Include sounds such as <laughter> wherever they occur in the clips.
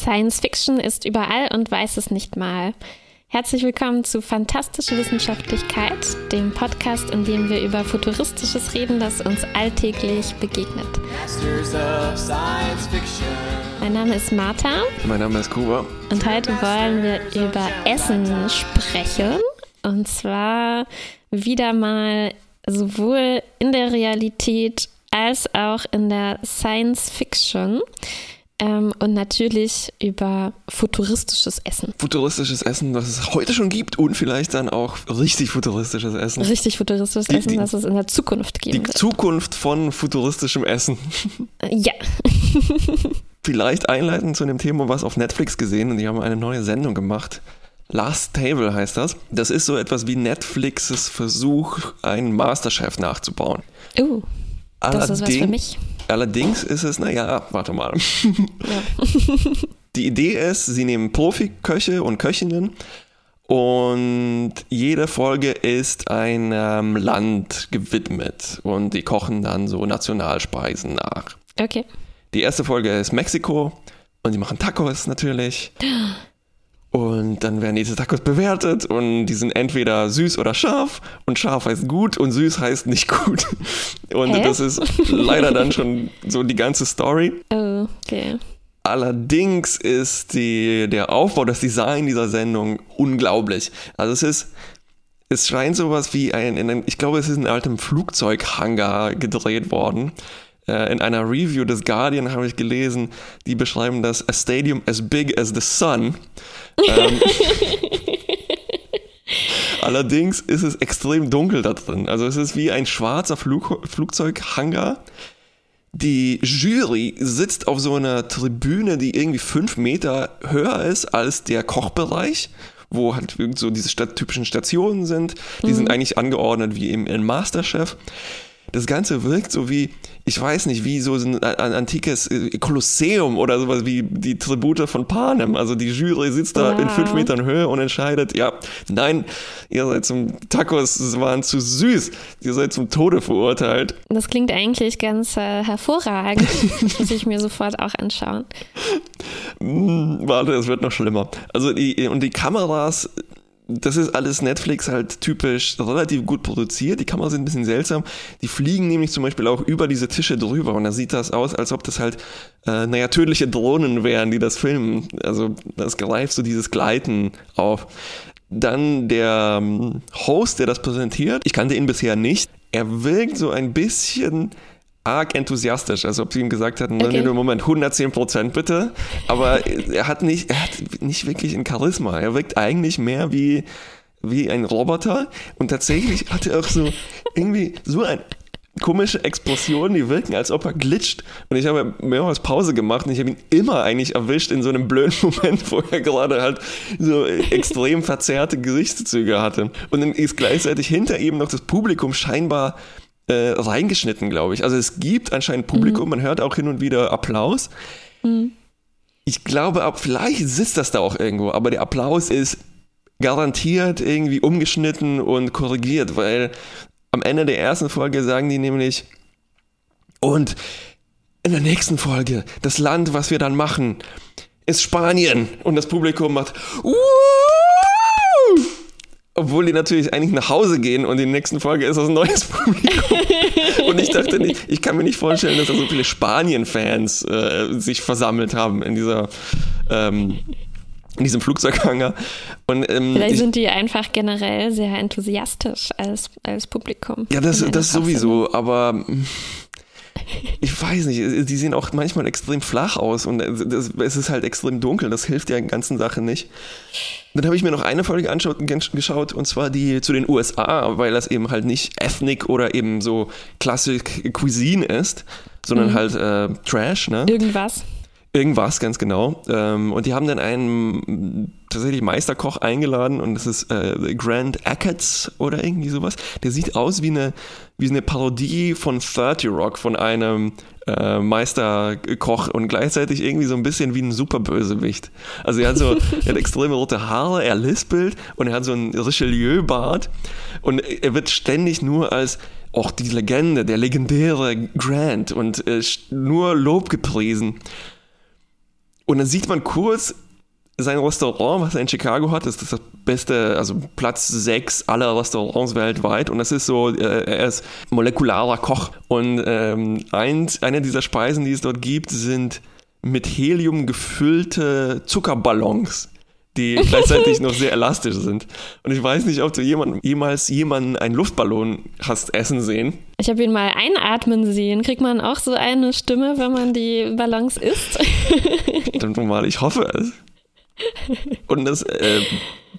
Science Fiction ist überall und weiß es nicht mal. Herzlich willkommen zu Fantastische Wissenschaftlichkeit, dem Podcast, in dem wir über Futuristisches reden, das uns alltäglich begegnet. Mein Name ist Martha. Mein Name ist Kuba. Und heute wollen wir über Essen sprechen. Und zwar wieder mal sowohl in der Realität als auch in der Science Fiction. Ähm, und natürlich über futuristisches Essen. Futuristisches Essen, das es heute schon gibt und vielleicht dann auch richtig futuristisches Essen. Richtig futuristisches die, Essen, die, das es in der Zukunft geben Die wird. Zukunft von futuristischem Essen. Ja. <laughs> vielleicht einleitend zu dem Thema, was auf Netflix gesehen und die haben eine neue Sendung gemacht. Last Table heißt das. Das ist so etwas wie Netflixes Versuch, einen Masterchef nachzubauen. Uh, das Allerdings, ist was für mich. Allerdings ist es, naja, warte mal. <laughs> Ja. <laughs> Die Idee ist, sie nehmen Profiköche und Köchinnen und jede Folge ist einem Land gewidmet und die kochen dann so Nationalspeisen nach. Okay. Die erste Folge ist Mexiko und die machen Tacos natürlich. <gasps> Und dann werden diese Tacos bewertet und die sind entweder süß oder scharf und scharf heißt gut und süß heißt nicht gut. <laughs> Und Hä? das ist leider dann schon so die ganze Story. Oh, okay. Allerdings ist die, der Aufbau, das Design dieser Sendung unglaublich. Also es ist, es scheint sowas wie ein, ein ich glaube, es ist in einem alten Flugzeughangar gedreht worden. Äh, in einer Review des Guardian habe ich gelesen, die beschreiben das A Stadium as big as the sun. Ähm, <laughs> allerdings ist es extrem dunkel da drin. Also es ist wie ein schwarzer Flug Flugzeughangar. Die Jury sitzt auf so einer Tribüne, die irgendwie fünf Meter höher ist als der Kochbereich wo halt so diese typischen Stationen sind. Die mhm. sind eigentlich angeordnet wie im, im Masterchef das Ganze wirkt so wie, ich weiß nicht, wie so ein, antikes äh, Kolosseum oder sowas wie die Tribute von Panem. Also die Jury sitzt da wow. in fünf Metern Höhe und entscheidet, ja, nein, ihr seid zum Tacos waren zu süß, ihr seid zum Tode verurteilt. Das klingt eigentlich ganz äh, hervorragend. <laughs> muss ich mir sofort auch anschauen. Hm, warte, es wird noch schlimmer. Also die, und die Kameras das ist alles Netflix halt typisch relativ gut produziert. Die Kameras sind ein bisschen seltsam. Die fliegen nämlich zum Beispiel auch über diese Tische drüber und da sieht das aus, als ob das halt, äh, naja, tödliche Drohnen wären, die das filmen. Also das greift so dieses Gleiten auf. Dann der ähm, Host, der das präsentiert, ich kannte ihn bisher nicht. Er wirkt so ein bisschen arg enthusiastisch, als ob sie ihm gesagt hätten, okay. nee, Moment, 110 Prozent bitte. Aber er hat nicht, er hat nicht wirklich ein Charisma. Er wirkt eigentlich mehr wie, wie ein Roboter. Und tatsächlich hat er auch so irgendwie so ein komische Explosionen, die wirken, als ob er glitscht. Und ich habe mehrmals Pause gemacht und ich habe ihn immer eigentlich erwischt in so einem blöden <laughs> Moment, wo er gerade halt so extrem verzerrte Gesichtszüge hatte. Und dann ist gleichzeitig hinter ihm noch das Publikum scheinbar äh, reingeschnitten, glaube ich. Also es gibt anscheinend Publikum, mhm. man hört auch hin und wieder Applaus. Mhm. Ich glaube, vielleicht sitzt das da auch irgendwo, aber der Applaus ist garantiert irgendwie umgeschnitten und korrigiert, weil am Ende der ersten Folge sagen die nämlich, und in der nächsten Folge, das Land, was wir dann machen, ist Spanien. Und das Publikum macht, Wuh! Obwohl die natürlich eigentlich nach Hause gehen und in der nächsten Folge ist das ein neues Publikum. <laughs> und ich dachte nicht, ich kann mir nicht vorstellen, dass da so viele Spanien-Fans äh, sich versammelt haben in dieser ähm, in diesem Flugzeughanger. Und, ähm, Vielleicht ich, sind die einfach generell sehr enthusiastisch als, als Publikum. Ja, das, das sowieso, aber ich weiß nicht, die sehen auch manchmal extrem flach aus und es ist halt extrem dunkel, das hilft der ganzen Sache nicht. Dann habe ich mir noch eine Folge anschaut, geschaut und zwar die zu den USA, weil das eben halt nicht Ethnic oder eben so Classic Cuisine ist, sondern mhm. halt äh, Trash, ne? Irgendwas. Irgendwas, ganz genau. Ähm, und die haben dann einen tatsächlich Meisterkoch eingeladen und das ist äh, Grant Achatz oder irgendwie sowas. Der sieht aus wie eine, wie eine Parodie von 30 Rock, von einem äh, Meisterkoch und gleichzeitig irgendwie so ein bisschen wie ein Superbösewicht. Also er hat so er hat extreme rote Haare, er lispelt und er hat so einen Richelieu-Bart und er wird ständig nur als auch die Legende, der legendäre Grant und äh, nur Lob gepriesen. Und dann sieht man kurz sein Restaurant, was er in Chicago hat, ist das beste, also Platz 6 aller Restaurants weltweit. Und das ist so, äh, er ist molekularer Koch. Und ähm, eins, eine dieser Speisen, die es dort gibt, sind mit Helium gefüllte Zuckerballons die <laughs> gleichzeitig noch sehr elastisch sind. Und ich weiß nicht, ob du jemand, jemals jemanden einen Luftballon hast essen sehen. Ich habe ihn mal einatmen sehen. Kriegt man auch so eine Stimme, wenn man die Ballons isst? <laughs> Dann normal, ich hoffe es. Und das, äh,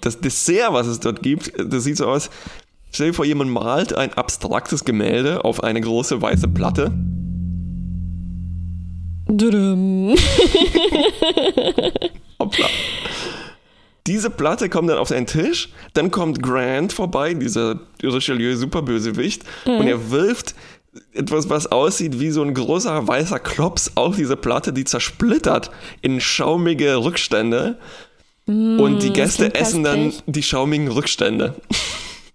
das Dessert, was es dort gibt, das sieht so aus. Stell dir vor, jemand malt ein abstraktes Gemälde auf eine große weiße Platte. Hoppla. Diese Platte kommt dann auf seinen Tisch, dann kommt Grant vorbei, dieser Richelieu Superbösewicht, mhm. und er wirft etwas, was aussieht wie so ein großer weißer Klops auf diese Platte, die zersplittert in schaumige Rückstände. Mm, und die Gäste essen dann die schaumigen Rückstände.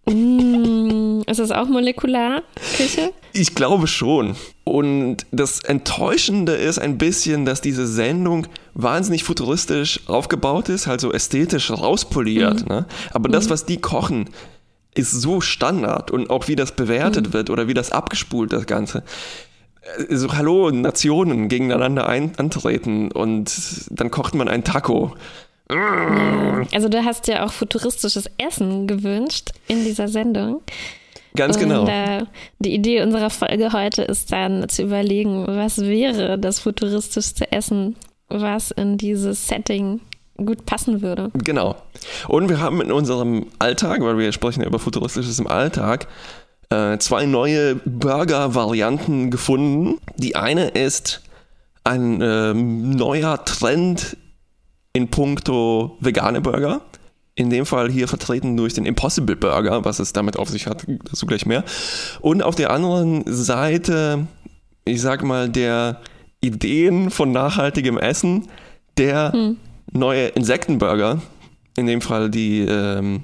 Mm, ist das auch Molekularküche? Ich glaube schon. Und das Enttäuschende ist ein bisschen, dass diese Sendung wahnsinnig futuristisch aufgebaut ist, halt so ästhetisch rauspoliert. Mhm. Ne? Aber mhm. das, was die kochen, ist so Standard und auch wie das bewertet mhm. wird oder wie das abgespult, das Ganze. Äh, so, hallo, Nationen gegeneinander ein, antreten und dann kocht man ein Taco. Also du hast ja auch futuristisches Essen gewünscht in dieser Sendung. Ganz genau. Und, äh, die Idee unserer Folge heute ist dann zu überlegen, was wäre das futuristischste Essen, was in dieses Setting gut passen würde. Genau. Und wir haben in unserem Alltag, weil wir sprechen ja über futuristisches im Alltag, äh, zwei neue Burger-Varianten gefunden. Die eine ist ein äh, neuer Trend in puncto vegane Burger. In dem Fall hier vertreten durch den Impossible Burger, was es damit auf sich hat, dazu gleich mehr. Und auf der anderen Seite, ich sag mal, der Ideen von nachhaltigem Essen, der hm. neue Insektenburger, in dem Fall die ähm,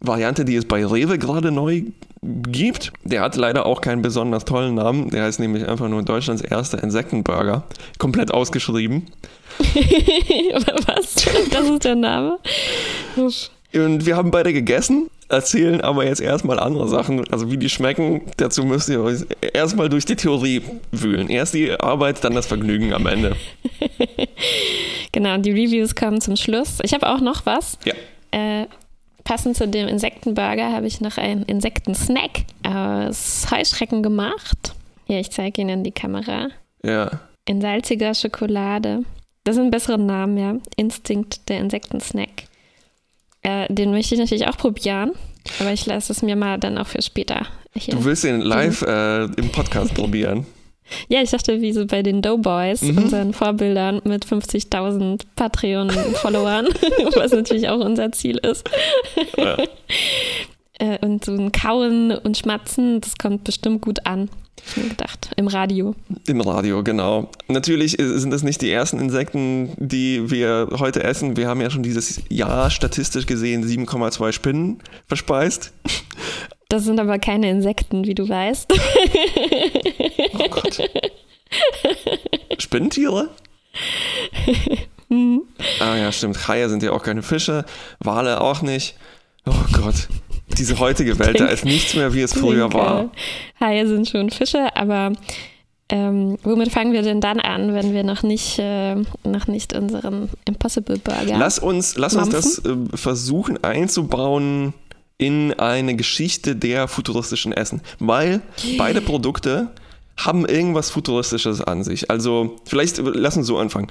Variante, die es bei Rewe gerade neu gibt. Der hat leider auch keinen besonders tollen Namen. Der heißt nämlich einfach nur Deutschlands erster Insektenburger. Komplett ausgeschrieben. <laughs> Was? Das ist der Name? Und wir haben beide gegessen, erzählen aber jetzt erstmal andere Sachen, also wie die schmecken. Dazu müsst ihr euch erstmal durch die Theorie wühlen. Erst die Arbeit, dann das Vergnügen am Ende. <laughs> genau, die Reviews kommen zum Schluss. Ich habe auch noch was. Ja. Äh, passend zu dem Insektenburger habe ich noch einen Insektensnack aus Heuschrecken gemacht. Hier, ich zeige Ihnen die Kamera. Ja. In salziger Schokolade. Das sind bessere Namen, ja. Instinkt, der Insektensnack. Äh, den möchte ich natürlich auch probieren, aber ich lasse es mir mal dann auch für später. Hier. Du willst den live äh, im Podcast probieren? <laughs> Ja, ich dachte, wie so bei den Doughboys, mhm. unseren Vorbildern mit 50.000 Patreon-Followern, <laughs> was natürlich auch unser Ziel ist. Ja. <laughs> Äh, und so ein Kauen und Schmatzen, das kommt bestimmt gut an. Ich mir gedacht, im Radio. Im Radio, genau. Natürlich sind das nicht die ersten Insekten, die wir heute essen. Wir haben ja schon dieses Jahr statistisch gesehen 7,2 Spinnen verspeist. Das sind aber keine Insekten, wie du weißt. Oh Gott. Spinnentiere? mhm. Ah ja, stimmt. Haie sind ja auch keine Fische, Wale auch nicht. Oh Gott. Diese heutige Welt, da ist nichts mehr, wie es früher war. Haie sind schon Fische, aber ähm, womit fangen wir denn dann an, wenn wir noch nicht, äh, noch nicht unseren Impossible Burger Lass uns, lass uns das äh, versuchen einzubauen in eine Geschichte der futuristischen Essen, weil beide Produkte haben irgendwas Futuristisches an sich. Also vielleicht lass uns so anfangen.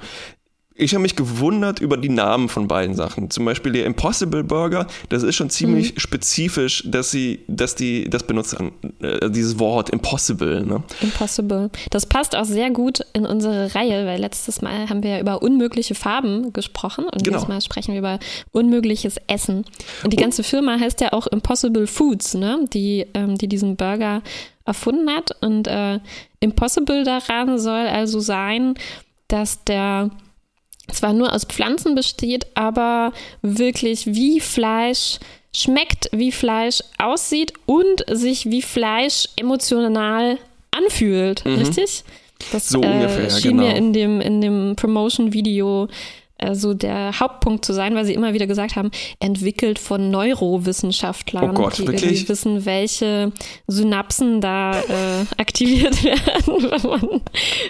Ich habe mich gewundert über die Namen von beiden Sachen. Zum Beispiel der Impossible Burger, das ist schon ziemlich mhm. spezifisch, dass sie, dass die das benutzen, äh, dieses Wort Impossible. Ne? Impossible. Das passt auch sehr gut in unsere Reihe, weil letztes Mal haben wir ja über unmögliche Farben gesprochen und genau. dieses Mal sprechen wir über unmögliches Essen. Und die ganze Firma heißt ja auch Impossible Foods, ne? die, ähm, die diesen Burger erfunden hat. Und äh, Impossible daran soll also sein, dass der zwar nur aus Pflanzen besteht, aber wirklich wie Fleisch schmeckt, wie Fleisch aussieht und sich wie Fleisch emotional anfühlt, mhm. richtig? Das So äh, ungefähr, schien genau. mir in dem, in dem Promotion-Video äh, so der Hauptpunkt zu sein, weil sie immer wieder gesagt haben, entwickelt von Neurowissenschaftlern, Oh Gott, die wirklich? wissen, welche Synapsen da äh, <laughs> aktiviert werden, <laughs> wenn man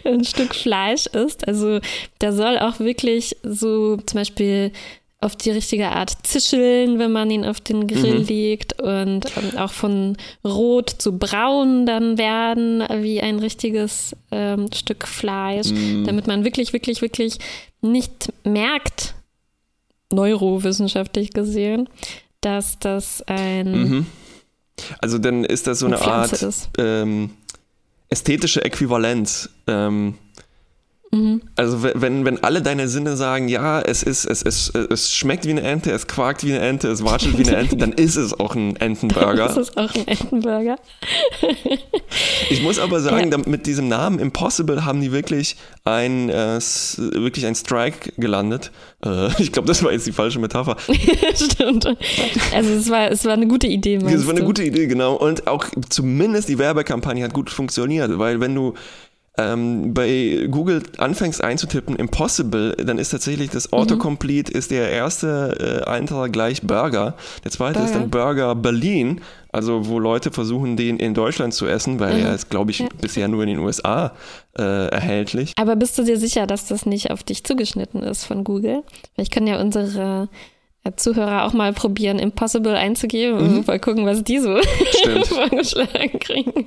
ein Stück Fleisch isst. Also da soll auch wirklich so zum Beispiel auf die richtige Art zischeln, wenn man ihn auf den Grill Mhm. legt und ähm, auch von rot zu braun dann werden, wie ein richtiges ähm, Stück Fleisch, Mhm. damit man wirklich, wirklich, wirklich nicht merkt, neurowissenschaftlich gesehen, dass das ein Mhm. Also dann ist das so eine Pflanze Art ähm, ästhetische Äquivalenz. Ähm, Mhm. also we- wenn, wenn alle deine Sinne sagen, ja, es ist, es, es, es schmeckt wie eine Ente, es quakt wie eine Ente, es watschelt wie eine Ente, dann ist es auch ein Entenburger. ist auch ein Entenburger. <laughs> Ich muss aber sagen, Ja. mit diesem Namen Impossible haben die wirklich ein, äh, wirklich ein Strike gelandet. Äh, <laughs> ich glaube, das war jetzt die falsche Metapher. <laughs> Stimmt. Also es war, es war eine gute Idee, Das war eine du? gute Idee, genau. Und auch zumindest die Werbekampagne hat gut funktioniert, weil wenn du ähm, bei Google anfängst einzutippen Impossible, dann ist tatsächlich das Mhm. Autocomplete ist der erste äh, Eintrag gleich Burger. Der zweite ist Burger. dann Burger Berlin, also wo Leute versuchen, den in Deutschland zu essen, weil Mhm. er ist, glaube ich, Ja. bisher nur in den USA äh, erhältlich. Aber bist du dir sicher, dass das nicht auf dich zugeschnitten ist von Google? Vielleicht können ja unsere Zuhörer auch mal probieren, Impossible einzugeben und mal gucken, was die so Mhm. Stimmt. <laughs> vorgeschlagen kriegen.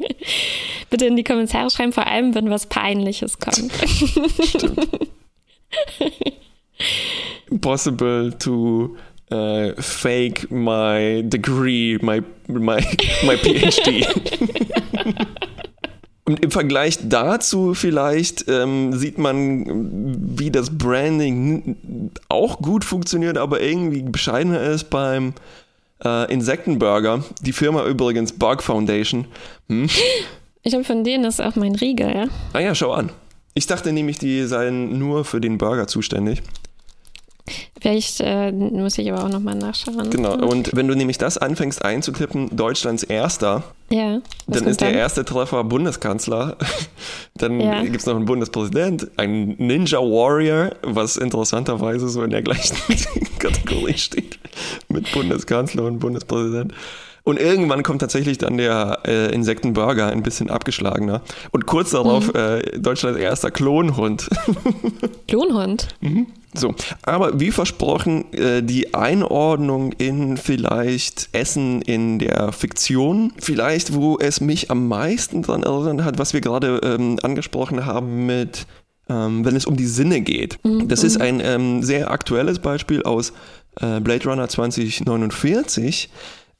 Bitte in die Kommentare schreiben, vor allem, wenn was Peinliches kommt. Impossible to uh, fake my degree, my, my, my PhD. <laughs> Und im Vergleich dazu vielleicht ähm, sieht man, wie das Branding auch gut funktioniert, aber irgendwie bescheidener ist beim äh, Insektenburger. Die Firma übrigens Bug Foundation. Hm? <laughs> Ich glaube, von denen ist auch mein Riegel. Ah ja, schau an. Ich dachte nämlich, die seien nur für den Burger zuständig. Vielleicht äh, muss ich aber auch nochmal nachschauen. Genau. Und wenn du nämlich das anfängst einzutippen, Deutschlands erster, Ja. dann ist der erste Treffer Bundeskanzler. <laughs> Dann Ja. gibt es noch einen Bundespräsident, ein Ninja Warrior, was interessanterweise so in der gleichen <laughs> Kategorie steht mit Bundeskanzler und Bundespräsident. Und irgendwann kommt tatsächlich dann der äh, Insektenburger, ein bisschen abgeschlagener. Und kurz darauf Mhm. äh, Deutschlands erster Klonhund. <laughs> Lohnhund. So, aber wie versprochen, äh, die Einordnung in vielleicht Essen in der Fiktion, vielleicht wo es mich am meisten daran erinnert hat, was wir gerade ähm, angesprochen haben mit, ähm, wenn es um die Sinne geht. Das ist ein ähm, sehr aktuelles Beispiel aus äh, Blade Runner 2049.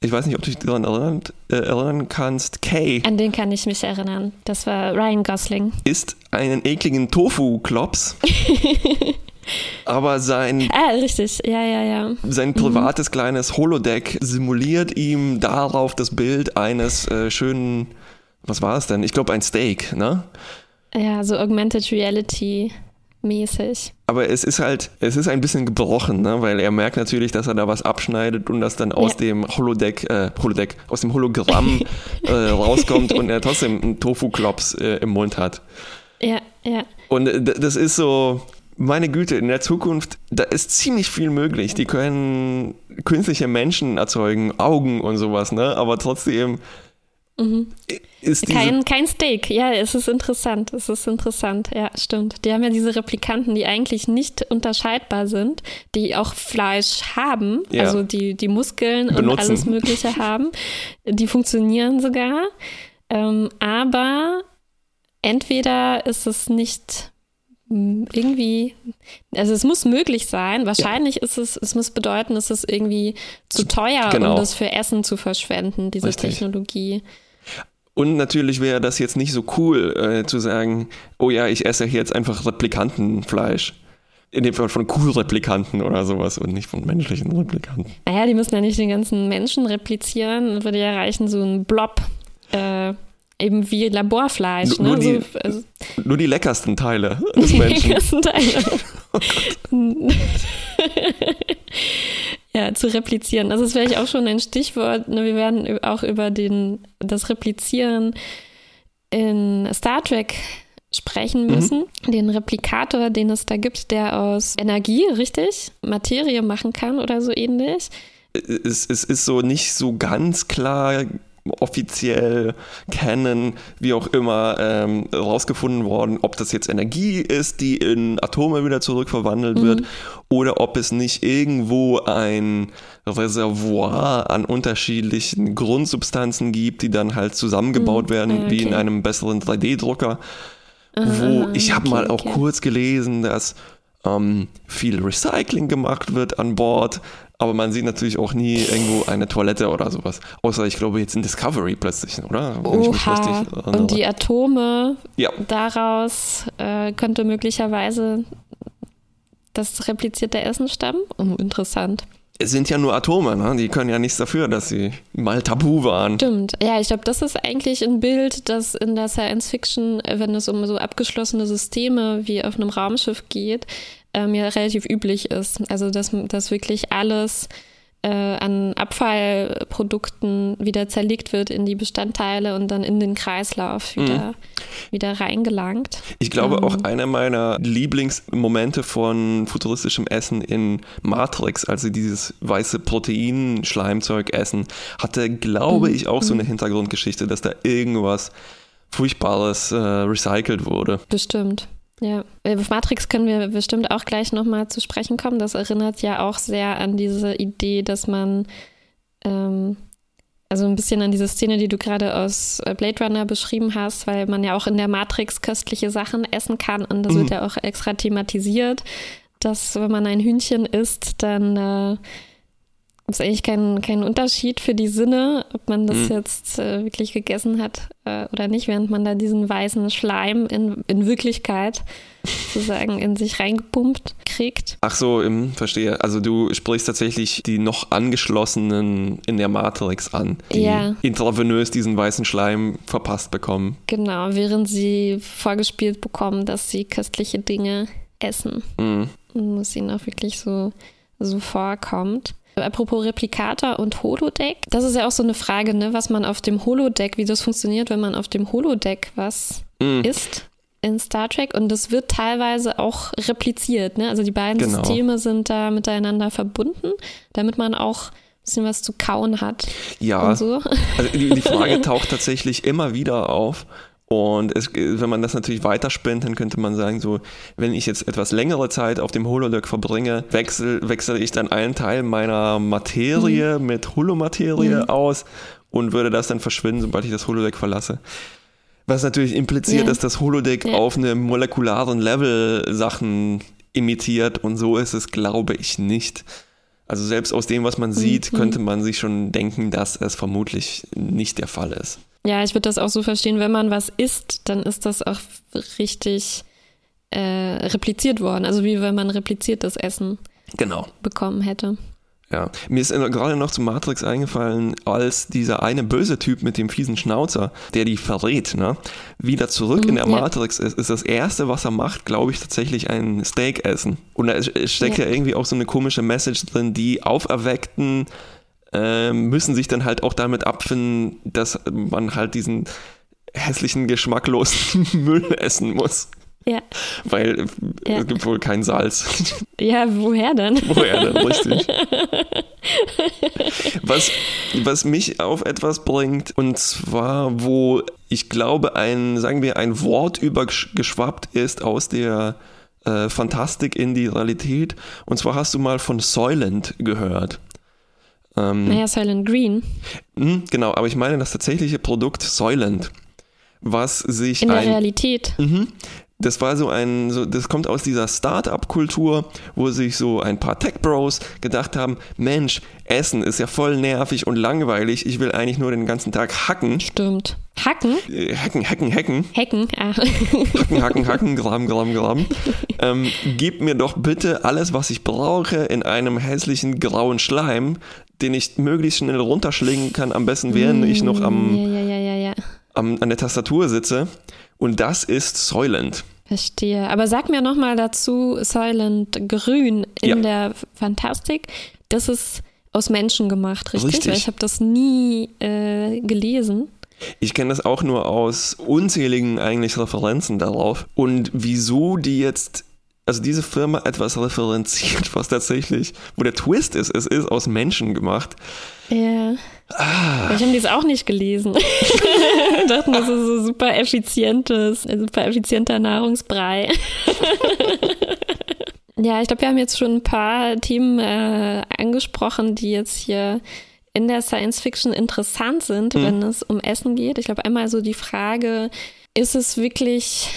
Ich weiß nicht, ob du dich daran erinnern, äh, erinnern kannst. Kay An den kann ich mich erinnern. Das war Ryan Gosling. isst einen ekligen Tofu-Klops. <laughs> aber sein Ah, richtig. Ja, ja, ja. Sein privates kleines Holodeck simuliert ihm darauf das Bild eines äh, schönen, was war es denn? Ich glaube ein Steak, ne? Ja, so Augmented Reality mäßig. Aber es ist halt, es ist ein bisschen gebrochen, ne? weil er merkt natürlich, dass er da was abschneidet und das dann aus Ja. dem Holodeck, äh, Holodeck, aus dem Hologramm <laughs> äh, rauskommt und er trotzdem einen Tofu-Klops äh, im Mund hat. Ja, ja. Und äh, das ist so, meine Güte, in der Zukunft, da ist ziemlich viel möglich. Die können künstliche Menschen erzeugen, Augen und sowas, ne? Aber trotzdem ist diese, Kein, kein Steak. Ja, es ist interessant. Es ist interessant. Ja, stimmt. Die haben ja diese Replikanten, die eigentlich nicht unterscheidbar sind, die auch Fleisch haben, Ja. also die, die Muskeln und Benutzen. alles Mögliche <laughs> haben. Die funktionieren sogar. Ähm, aber entweder ist es nicht irgendwie, also es muss möglich sein. Wahrscheinlich ist es, es muss bedeuten, es ist irgendwie zu teuer, Genau. um das für Essen zu verschwenden, diese Richtig. Technologie. Und natürlich wäre das jetzt nicht so cool, äh, zu sagen, oh ja, ich esse hier jetzt einfach Replikantenfleisch. In dem Fall von Kuhreplikanten oder sowas und nicht von menschlichen Replikanten. Naja, die müssen ja nicht den ganzen Menschen replizieren. Würde ja reichen, so ein Blob, äh, eben wie Laborfleisch. Nur- nur ne? die- so, also, Nur die leckersten Teile <laughs> des Menschen. das sind Teile. <laughs> ja, zu replizieren. Also das wäre ich auch schon ein Stichwort. Ne? Wir werden auch über den, das Replizieren in Star Trek sprechen müssen. Mhm. Den Replikator, den es da gibt, der aus Energie, richtig, Materie machen kann oder so ähnlich. Es, es ist so nicht so ganz klar offiziell kennen, wie auch immer, ähm, rausgefunden worden, ob das jetzt Energie ist, die in Atome wieder zurückverwandelt mhm. wird, oder ob es nicht irgendwo ein Reservoir an unterschiedlichen Grundsubstanzen gibt, die dann halt zusammengebaut mhm. werden, okay. wie in einem besseren 3D-Drucker. Wo ich habe okay, mal auch okay. kurz gelesen, dass ähm, viel Recycling gemacht wird an Bord, aber man sieht natürlich auch nie irgendwo eine Toilette oder sowas. Außer ich glaube jetzt in Discovery plötzlich, oder? Oha. Und die Atome ja. daraus äh, könnte möglicherweise das replizierte Essen stammen. Oh, interessant. Es sind ja nur Atome, ne? die können ja nichts dafür, dass sie mal tabu waren. Stimmt. Ja, ich glaube, das ist eigentlich ein Bild, das in der Science Fiction, wenn es um so abgeschlossene Systeme wie auf einem Raumschiff geht, ähm, ja relativ üblich ist. Also dass, dass wirklich alles äh, an Abfallprodukten wieder zerlegt wird in die Bestandteile und dann in den Kreislauf mhm. wieder, mhm. wieder reingelangt. Ich glaube ähm. auch einer meiner Lieblingsmomente von futuristischem Essen in Matrix, als sie dieses weiße Protein-Schleimzeug essen, hatte, glaube mhm. ich, auch so eine mhm. Hintergrundgeschichte, dass da irgendwas Furchtbares äh, recycelt wurde. Bestimmt. Ja, äh, auf Matrix können wir bestimmt auch gleich nochmal zu sprechen kommen. Das erinnert ja auch sehr an diese Idee, dass man, ähm, also ein bisschen an diese Szene, die du gerade aus äh, Blade Runner beschrieben hast, weil man ja auch in der Matrix köstliche Sachen essen kann und das mhm. wird ja auch extra thematisiert, dass wenn man ein Hühnchen isst, dann äh, gibt es eigentlich keinen, keinen Unterschied für die Sinne, ob man das mhm. jetzt äh, wirklich gegessen hat äh, oder nicht, während man da diesen weißen Schleim in, in Wirklichkeit sozusagen in sich reingepumpt kriegt. Ach so, im, verstehe. Also du sprichst tatsächlich die noch angeschlossenen in der Matrix an, die ja. intravenös diesen weißen Schleim verpasst bekommen. Genau, während sie vorgespielt bekommen, dass sie köstliche Dinge essen. Mhm. Und es ihnen auch wirklich so, so vorkommt. Apropos Replikator und Holodeck, das ist ja auch so eine Frage, ne, was man auf dem Holodeck, wie das funktioniert, wenn man auf dem Holodeck was mm. isst in Star Trek und das wird teilweise auch repliziert, ne? Also die beiden genau. Systeme sind da miteinander verbunden, damit man auch ein bisschen was zu kauen hat. Ja, so. also die, die Frage <laughs> taucht tatsächlich immer wieder auf und es, wenn man das natürlich weiterspinnt, dann könnte man sagen, so, wenn ich jetzt etwas längere Zeit auf dem Holodeck verbringe, wechsle, wechsle ich dann einen Teil meiner Materie mhm. mit Holomaterie mhm. aus und würde das dann verschwinden, sobald ich das Holodeck verlasse. Was natürlich impliziert, ja. dass das Holodeck ja. auf einem molekularen Level Sachen imitiert und so ist es, glaube ich, nicht. Also selbst aus dem, was man sieht, mhm. könnte man sich schon denken, dass es vermutlich nicht der Fall ist. Ja, ich würde das auch so verstehen, wenn man was isst, dann ist das auch richtig äh, repliziert worden. Also wie wenn man repliziertes Essen genau. bekommen hätte. Ja, mir ist gerade noch zu Matrix eingefallen, als dieser eine böse Typ mit dem fiesen Schnauzer, der die verrät, ne, wieder zurück mm, in der ja. Matrix ist, ist das erste, was er macht, glaube ich, tatsächlich ein Steak essen. Und da steckt ja. ja irgendwie auch so eine komische Message drin, die Auferweckten müssen sich dann halt auch damit abfinden, dass man halt diesen hässlichen, geschmacklosen <laughs> Müll essen muss. Ja. Weil ja. es gibt wohl kein Salz. <laughs> Ja, woher denn? Woher denn, richtig. <laughs> was, was mich auf etwas bringt, und zwar, wo ich glaube, ein, sagen wir, ein Wort übergeschwappt ist aus der äh, Fantastik in die Realität. Und zwar hast du mal von Soylent gehört. Ähm, naja, Silent Green. Mh, hm, genau, aber ich meine das tatsächliche Produkt Soylent, was sich in der ein, Realität. Mh, das war so ein, so, das kommt aus dieser Start-up-Kultur, wo sich so ein paar Tech-Bros gedacht haben, Mensch, Essen ist ja voll nervig und langweilig, ich will eigentlich nur den ganzen Tag hacken. Stimmt. Hacken? Äh, hacken, hacken, hacken. Hacken, ah. Hacken, hacken, hacken, <laughs> gram, gram, gram. Ähm, gib mir doch bitte alles, was ich brauche, in einem hässlichen grauen Schleim, den ich möglichst schnell runterschlingen kann, am besten während mm, ich noch am, ja, ja, ja, am, an der Tastatur sitze. Und das ist Soylent. Verstehe. Aber sag mir nochmal dazu, Soylent Grün in der Fantastik. Das ist aus Menschen gemacht, richtig? richtig. Weil ich habe das nie äh, gelesen. Ich kenne das auch nur aus unzähligen eigentlich Referenzen darauf. Und wieso die jetzt, also diese Firma etwas referenziert, was tatsächlich, wo der Twist ist, es ist aus Menschen gemacht. Ja. Ah. Ich habe dies auch nicht gelesen. <laughs> ich dachte, das ist so super effizientes, super effizienter Nahrungsbrei. <laughs> ja, ich glaube, wir haben jetzt schon ein paar Themen äh, angesprochen, die jetzt hier in der Science Fiction interessant sind, mhm. wenn es um Essen geht. Ich glaube, einmal so die Frage, ist es wirklich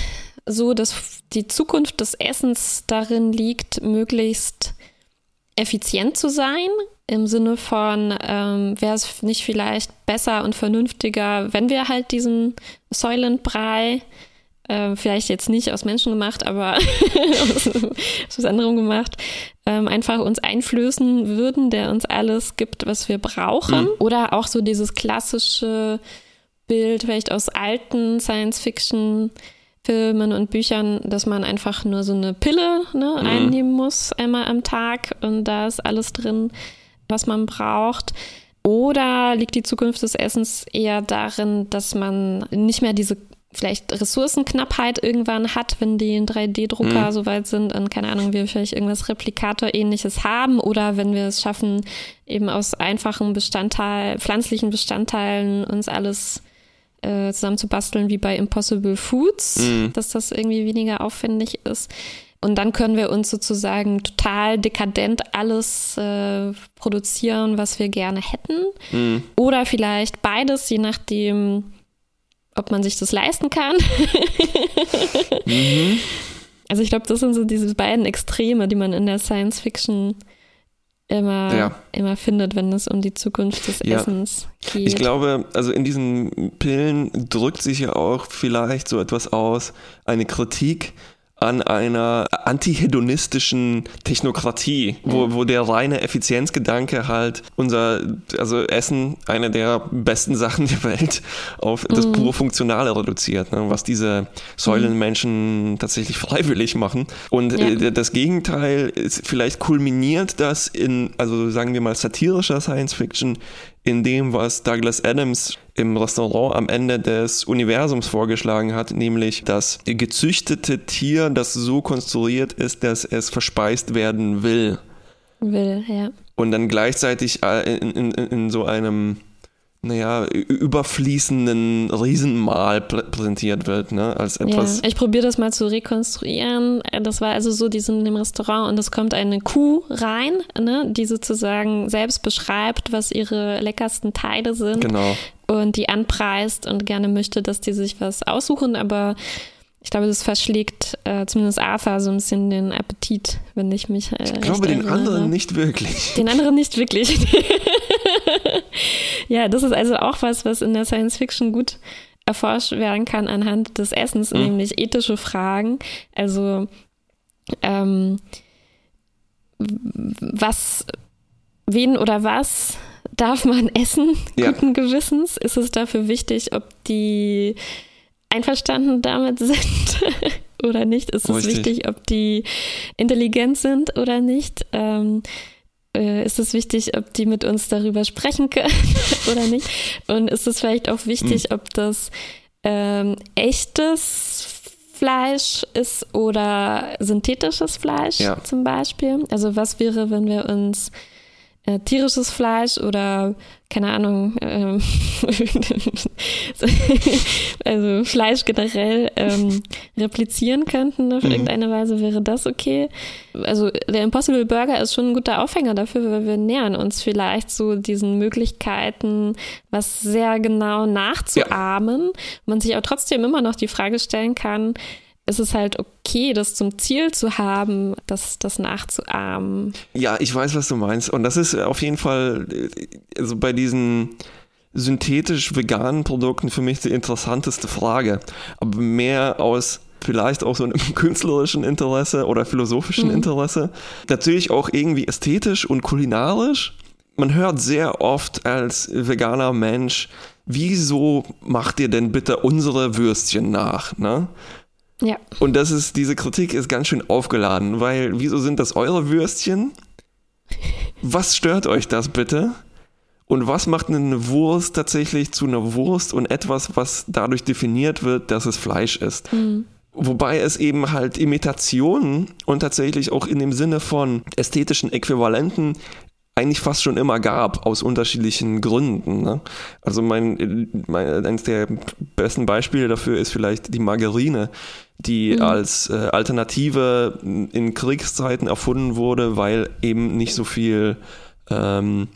so, dass die Zukunft des Essens darin liegt, möglichst effizient zu sein? Im Sinne von, ähm, wäre es nicht vielleicht besser und vernünftiger, wenn wir halt diesen Säulenbrei äh, vielleicht jetzt nicht aus Menschen gemacht, aber <laughs> aus, aus was anderem gemacht, ähm, einfach uns einflößen würden, der uns alles gibt, was wir brauchen. Mhm. Oder auch so dieses klassische Bild, vielleicht aus alten Science-Fiction- Filmen und Büchern, dass man einfach nur so eine Pille ne, mhm. einnehmen muss, einmal am Tag und da ist alles drin, was man braucht. Oder liegt die Zukunft des Essens eher darin, dass man nicht mehr diese vielleicht Ressourcenknappheit irgendwann hat, wenn die 3D-Drucker mhm. soweit sind und keine Ahnung, wir vielleicht irgendwas Replikator-ähnliches haben oder wenn wir es schaffen, eben aus einfachen Bestandteilen, pflanzlichen Bestandteilen uns alles äh, zusammenzubasteln wie bei Impossible Foods, mhm. dass das irgendwie weniger aufwendig ist. Und dann können wir uns sozusagen total dekadent alles äh, produzieren, was wir gerne hätten. Mhm. Oder vielleicht beides, je nachdem, ob man sich das leisten kann. <laughs> mhm. Also ich glaube, das sind so diese beiden Extreme, die man in der Science Fiction immer, ja. immer findet, wenn es um die Zukunft des ja. Essens geht. Ich glaube, also in diesen Pillen drückt sich ja auch vielleicht so etwas aus, eine Kritik an einer antihedonistischen Technokratie, wo, wo der reine Effizienzgedanke halt unser, also Essen, eine der besten <laughs> Sachen der Welt, auf das mhm. pure Funktionale reduziert, ne, was diese Säulenmenschen mhm. tatsächlich <laughs> freiwillig machen. Und ja. äh, das Gegenteil ist vielleicht kulminiert das in, also sagen wir mal, satirischer Science Fiction in dem, was Douglas Adams im Restaurant am Ende des Universums vorgeschlagen hat, nämlich das gezüchtete Tier, das so konstruiert ist, dass es verspeist werden will. Will, ja. Und dann gleichzeitig äh, in, in, in so einem naja, überfließenden Riesenmal präsentiert wird, ne? Als etwas. Ja, ich probiere das mal zu rekonstruieren. Das war also so, die sind in dem Restaurant und es kommt eine Kuh rein, ne? die sozusagen selbst beschreibt, was ihre leckersten Teile sind. Genau. Und die anpreist und gerne möchte, dass die sich was aussuchen, aber ich glaube, das verschlägt äh, zumindest Arthur so ein bisschen den Appetit, wenn ich mich. Äh, ich glaube, den anderen nicht wirklich. Den anderen nicht wirklich. <laughs> ja, das ist also auch was, was in der Science Fiction gut erforscht werden kann anhand des Essens, mhm. nämlich ethische Fragen. Also, ähm, was, wen oder was darf man essen, ja. guten Gewissens? Ist es dafür wichtig, ob die einverstanden damit sind <laughs> oder nicht? Ist es Richtig. wichtig, ob die intelligent sind oder nicht? Ähm, äh, ist es wichtig, ob die mit uns darüber sprechen können <laughs> oder nicht? Und ist es vielleicht auch wichtig, mhm. ob das ähm, echtes Fleisch ist oder synthetisches Fleisch ja. zum Beispiel? Also was wäre, wenn wir uns äh, tierisches Fleisch oder keine Ahnung, ähm, <laughs> also Fleisch generell ähm, replizieren könnten auf mhm. irgendeine Weise, wäre das okay. Also der Impossible Burger ist schon ein guter Aufhänger dafür, weil wir nähern uns vielleicht so diesen Möglichkeiten, was sehr genau nachzuahmen. Ja. Man sich aber trotzdem immer noch die Frage stellen kann, ist es halt okay, das zum Ziel zu haben, das, das nachzuahmen. Ja, ich weiß, was du meinst. Und das ist auf jeden Fall, also bei diesen synthetisch veganen Produkten für mich die interessanteste Frage. Aber mehr aus vielleicht auch so einem <laughs> künstlerischen Interesse oder philosophischen mhm. Interesse. Natürlich auch irgendwie ästhetisch und kulinarisch. Man hört sehr oft als veganer Mensch, wieso macht ihr denn bitte unsere Würstchen nach? Ne? Ja. Und das ist, diese Kritik ist ganz schön aufgeladen, weil wieso sind das eure Würstchen? Was stört euch das bitte? Und was macht eine Wurst tatsächlich zu einer Wurst und etwas, was dadurch definiert wird, dass es Fleisch ist? Mhm. Wobei es eben halt Imitationen und tatsächlich auch in dem Sinne von ästhetischen Äquivalenten eigentlich fast schon immer gab, aus unterschiedlichen Gründen. Ne? Also mein, mein, eines der besten Beispiele dafür ist vielleicht die Margarine, die mhm. als äh, Alternative in Kriegszeiten erfunden wurde, weil eben nicht so viel ähm,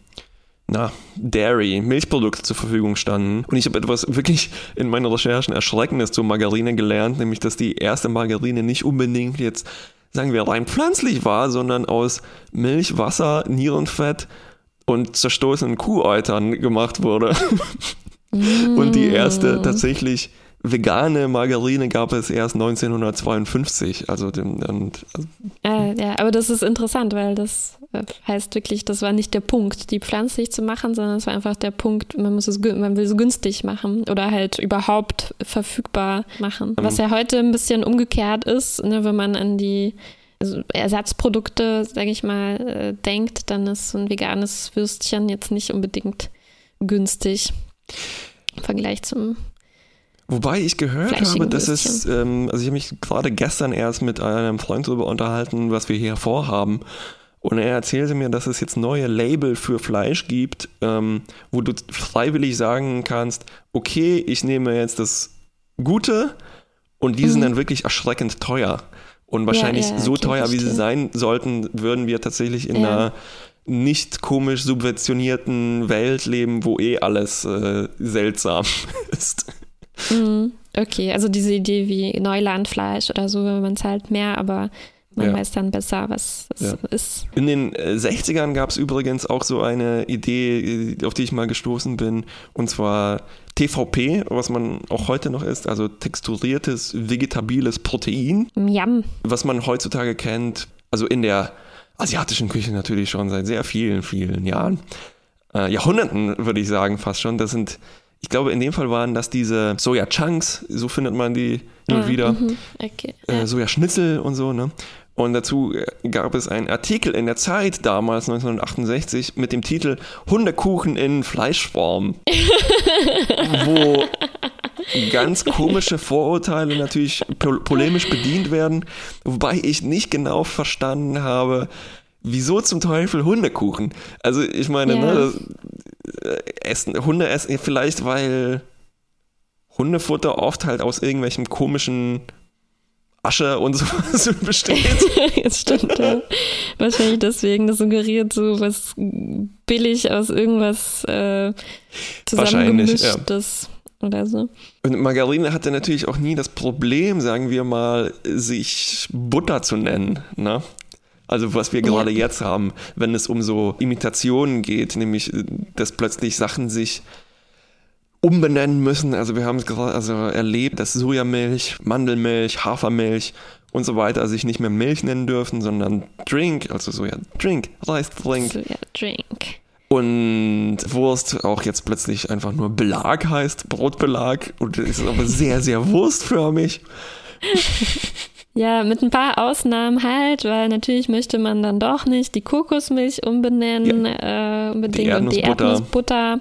na, Dairy, Milchprodukte zur Verfügung standen. Und ich habe etwas wirklich in meinen Recherchen Erschreckendes zur Margarine gelernt, nämlich dass die erste Margarine nicht unbedingt jetzt sagen wir, rein pflanzlich war, sondern aus Milch, Wasser, Nierenfett und zerstoßenen Kuhäutern gemacht wurde. Mm. <laughs> Und die erste tatsächlich vegane Margarine gab es erst 1952. Also, dem, und, also äh, ja, aber das ist interessant, weil das äh, heißt wirklich, das war nicht der Punkt, die pflanzlich zu machen, sondern es war einfach der Punkt, man muss es, man will es günstig machen oder halt überhaupt verfügbar machen. Was ja heute ein bisschen umgekehrt ist, ne, wenn man an die also Ersatzprodukte, sage ich mal, äh, denkt, dann ist so ein veganes Würstchen jetzt nicht unbedingt günstig im Vergleich zum Wobei ich gehört habe, dass es, ähm, also ich habe mich gerade gestern erst mit einem Freund darüber unterhalten, was wir hier vorhaben. Und er erzählte mir, dass es jetzt neue Label für Fleisch gibt, ähm, wo du freiwillig sagen kannst, okay, ich nehme jetzt das Gute und die mhm. sind dann wirklich erschreckend teuer. Und wahrscheinlich ja, ja, so teuer, wie sie sein sollten, würden wir tatsächlich in ja. einer nicht komisch subventionierten Welt leben, wo eh alles äh, seltsam <laughs> ist. Mhm. Okay, also diese Idee wie Neulandfleisch oder so, man zahlt mehr, aber man ja. weiß dann besser, was es ja. ist. In den 60ern gab es übrigens auch so eine Idee, auf die ich mal gestoßen bin, und zwar TVP, was man auch heute noch isst, also texturiertes vegetabiles Protein. Yum. Was man heutzutage kennt, also in der asiatischen Küche natürlich schon seit sehr vielen, vielen Jahren. Äh, Jahrhunderten würde ich sagen, fast schon. Das sind ich glaube, in dem Fall waren das diese Soja-Chunks, so findet man die nur ah, wieder. Mhm, okay, äh, Soja-Schnitzel und so, ne? Und dazu äh, gab es einen Artikel in der Zeit damals, 1968, mit dem Titel Hundekuchen in Fleischform. <laughs> wo ganz komische Vorurteile natürlich polemisch bedient werden, wobei ich nicht genau verstanden habe, wieso zum Teufel Hundekuchen? Also ich meine, ja. ne, äh, essen, Hunde essen vielleicht, weil Hundefutter oft halt aus irgendwelchen komischen Asche und <laughs> sowas besteht. <laughs> das stimmt, ja. Wahrscheinlich deswegen, das suggeriert so was billig aus irgendwas äh, zusammengemischtes. Ja. Oder so. Und Margarine hatte natürlich auch nie das Problem, sagen wir mal, sich Butter zu nennen. Ne? Also was wir gerade ja. jetzt haben, wenn es um so Imitationen geht, nämlich dass plötzlich Sachen sich umbenennen müssen. Also wir haben es gerade also erlebt, dass Sojamilch, Mandelmilch, Hafermilch und so weiter sich nicht mehr Milch nennen dürfen, sondern Drink, also Soja Drink, Reisdrink. Soja Drink. Und Wurst auch jetzt plötzlich einfach nur Belag heißt, Brotbelag und ist aber sehr, sehr wurstförmig. <laughs> Ja, mit ein paar Ausnahmen halt, weil natürlich möchte man dann doch nicht die Kokosmilch umbenennen, ja. äh, unbedingt die und die Erdnussbutter.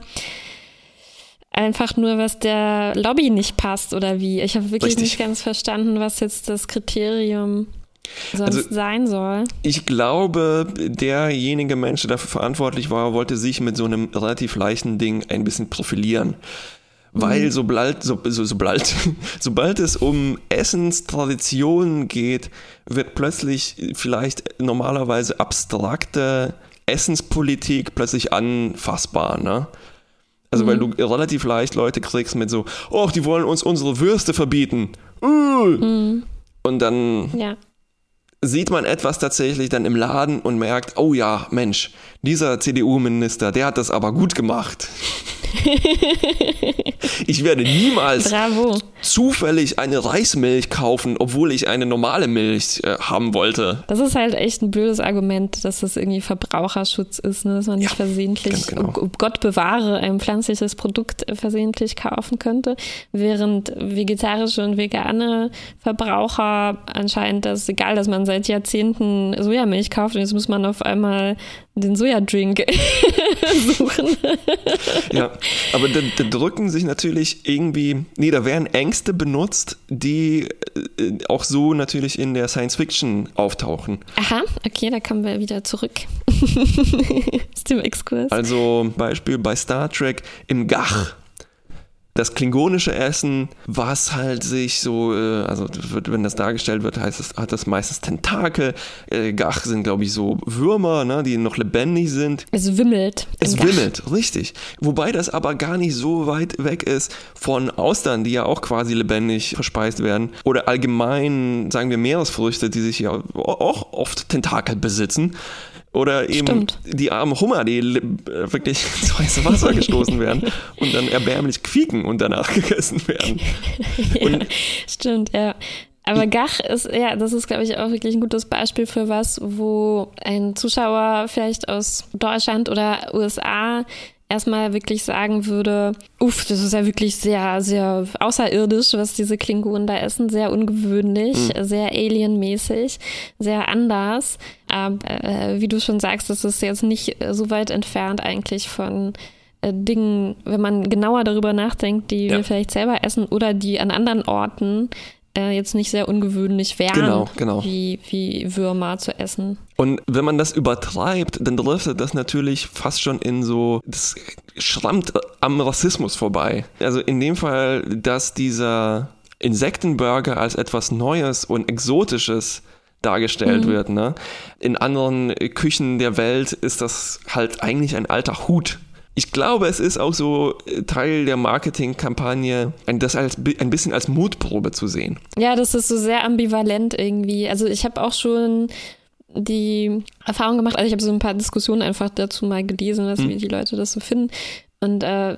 Einfach nur, was der Lobby nicht passt oder wie. Ich habe wirklich Richtig. nicht ganz verstanden, was jetzt das Kriterium sonst also, sein soll. Ich glaube, derjenige Mensch, der dafür verantwortlich war, wollte sich mit so einem relativ leichten Ding ein bisschen profilieren. Weil mhm. sobald, so, so, sobald, <laughs> sobald es um Essenstraditionen geht, wird plötzlich vielleicht normalerweise abstrakte Essenspolitik plötzlich anfassbar, ne? Also, mhm. weil du relativ leicht Leute kriegst mit so, oh, die wollen uns unsere Würste verbieten. Uh. Mhm. Und dann ja. sieht man etwas tatsächlich dann im Laden und merkt, oh ja, Mensch, dieser CDU-Minister, der hat das aber gut gemacht. <laughs> ich werde niemals. Bravo. zufällig eine Reismilch kaufen, obwohl ich eine normale Milch äh, haben wollte. Das ist halt echt ein blödes Argument, dass das irgendwie Verbraucherschutz ist, ne? dass man nicht ja, versehentlich, genau. Gott bewahre, ein pflanzliches Produkt versehentlich kaufen könnte, während vegetarische und vegane Verbraucher anscheinend das egal, dass man seit Jahrzehnten Sojamilch kauft und jetzt muss man auf einmal den Sojadrink <laughs> suchen. ja, aber da, da, drücken sich natürlich irgendwie, nee, da werden Ängste benutzt, die äh, auch so natürlich in der Science Fiction auftauchen. Aha, okay, da kommen wir wieder zurück <laughs> aus dem Exkurs. Also Beispiel bei Star Trek im Gach das klingonische Essen, was halt sich so, äh, also wenn das dargestellt wird, heißt es, hat das meistens Tentakel. Äh, Gach sind, glaube ich, so Würmer, ne, die noch lebendig sind. Es wimmelt. Es wimmelt, richtig. Wobei das aber gar nicht so weit weg ist von Austern, die ja auch quasi lebendig verspeist werden. Oder allgemein, sagen wir, Meeresfrüchte, die sich ja auch oft Tentakel besitzen. Oder eben Stimmt. die armen Hummer, die äh, wirklich <laughs> ins weiße Wasser gestoßen <laughs> werden und dann erbärmlich quieken und danach <laughs> gegessen werden. ja, stimmt, ja. Aber Gach ist, ja, das ist, glaube ich, auch wirklich ein gutes Beispiel für was, wo ein Zuschauer vielleicht aus Deutschland oder USA erstmal wirklich sagen würde, uff, das ist ja wirklich sehr, sehr außerirdisch, was diese Klingonen da essen, sehr ungewöhnlich, mhm. sehr alienmäßig, sehr anders. Aber äh, wie du schon sagst, das ist jetzt nicht so weit entfernt eigentlich von äh, Dingen, wenn man genauer darüber nachdenkt, die ja. wir vielleicht selber essen oder die an anderen Orten äh, jetzt nicht sehr ungewöhnlich wären, genau, genau. Wie, wie Würmer zu essen. Und wenn man das übertreibt, dann driftet das natürlich fast schon in so, das schrammt am Rassismus vorbei. Also in dem Fall, dass dieser Insektenburger als etwas Neues und Exotisches dargestellt mhm. wird. Ne? In anderen Küchen der Welt ist das halt eigentlich ein alter Hut, ich glaube, es ist auch so äh, Teil der Marketingkampagne, das als, ein bisschen als Mutprobe zu sehen. Ja, das ist so sehr ambivalent irgendwie. Also ich habe auch schon die Erfahrung gemacht, also ich habe so ein paar Diskussionen einfach dazu mal gelesen, was, hm. wie die Leute das so finden. Und äh,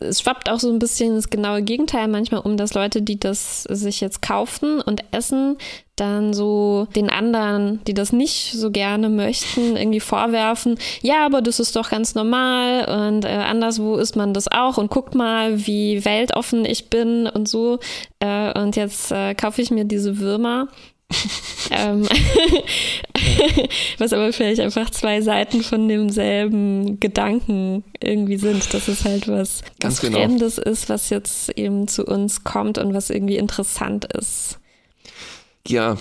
es schwappt auch so ein bisschen das genaue Gegenteil manchmal um, dass Leute, die das sich jetzt kaufen und essen, dann so den anderen, die das nicht so gerne möchten, irgendwie vorwerfen, ja, aber das ist doch ganz normal und äh, anderswo ist man das auch und guckt mal, wie weltoffen ich bin und so. Äh, und jetzt äh, kaufe ich mir diese Würmer <laughs> <laughs> was aber vielleicht einfach zwei Seiten von demselben Gedanken irgendwie sind, dass es halt was, was genau. Fremdes ist, was jetzt eben zu uns kommt und was irgendwie interessant ist. Ja,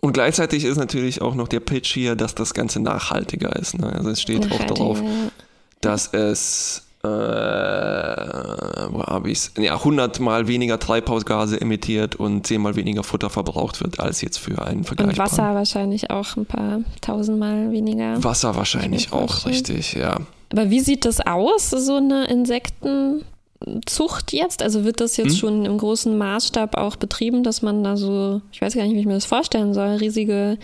und gleichzeitig ist natürlich auch noch der Pitch hier, dass das Ganze nachhaltiger ist. Ne? Also es steht auch darauf, dass es wo habe ich es? Ja, 100 mal weniger Treibhausgase emittiert und 10 mal weniger Futter verbraucht wird als jetzt für einen Vergleich. Und Wasser wahrscheinlich auch ein paar tausendmal weniger. Wasser wahrscheinlich auch, richtig, ja. Aber wie sieht das aus, so eine Insektenzucht jetzt? Also wird das jetzt hm? schon im großen Maßstab auch betrieben, dass man da so, ich weiß gar nicht, wie ich mir das vorstellen soll, riesige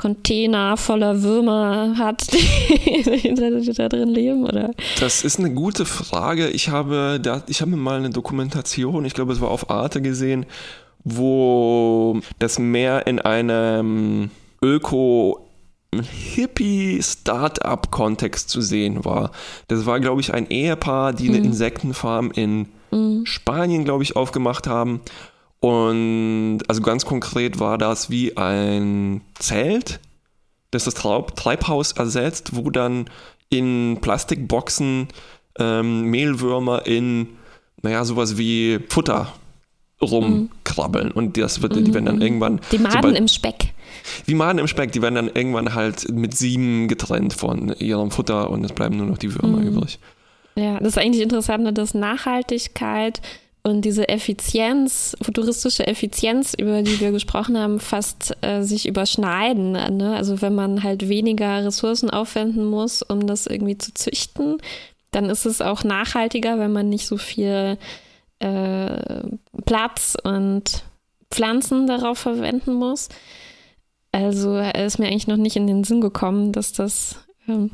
Container voller Würmer hat, <laughs> die da drin leben, oder? Das ist eine gute Frage. Ich habe, da, ich habe mal eine Dokumentation, ich glaube, es war auf Arte gesehen, wo das Meer in einem Öko Hippie-Startup-Kontext zu sehen war. Das war, glaube ich, ein Ehepaar, die eine mhm. Insektenfarm in mhm. Spanien, glaube ich, aufgemacht haben. Und also ganz konkret war das wie ein Zelt, das das Treibhaus ersetzt, wo dann in Plastikboxen ähm, Mehlwürmer in, naja, sowas wie Futter rumkrabbeln. Mhm. Und das wird, die werden dann mhm. irgendwann. Die Maden sobald, im Speck. Wie Maden im Speck, die werden dann irgendwann halt mit sieben getrennt von ihrem Futter und es bleiben nur noch die Würmer mhm. übrig. Ja, das ist eigentlich interessant, ne, dass Nachhaltigkeit und diese Effizienz, futuristische Effizienz, über die wir gesprochen haben, fast äh, sich überschneiden. Ne? Also wenn man halt weniger Ressourcen aufwenden muss, um das irgendwie zu züchten, dann ist es auch nachhaltiger, wenn man nicht so viel äh, Platz und Pflanzen darauf verwenden muss. Also ist mir eigentlich noch nicht in den Sinn gekommen, dass das, ähm,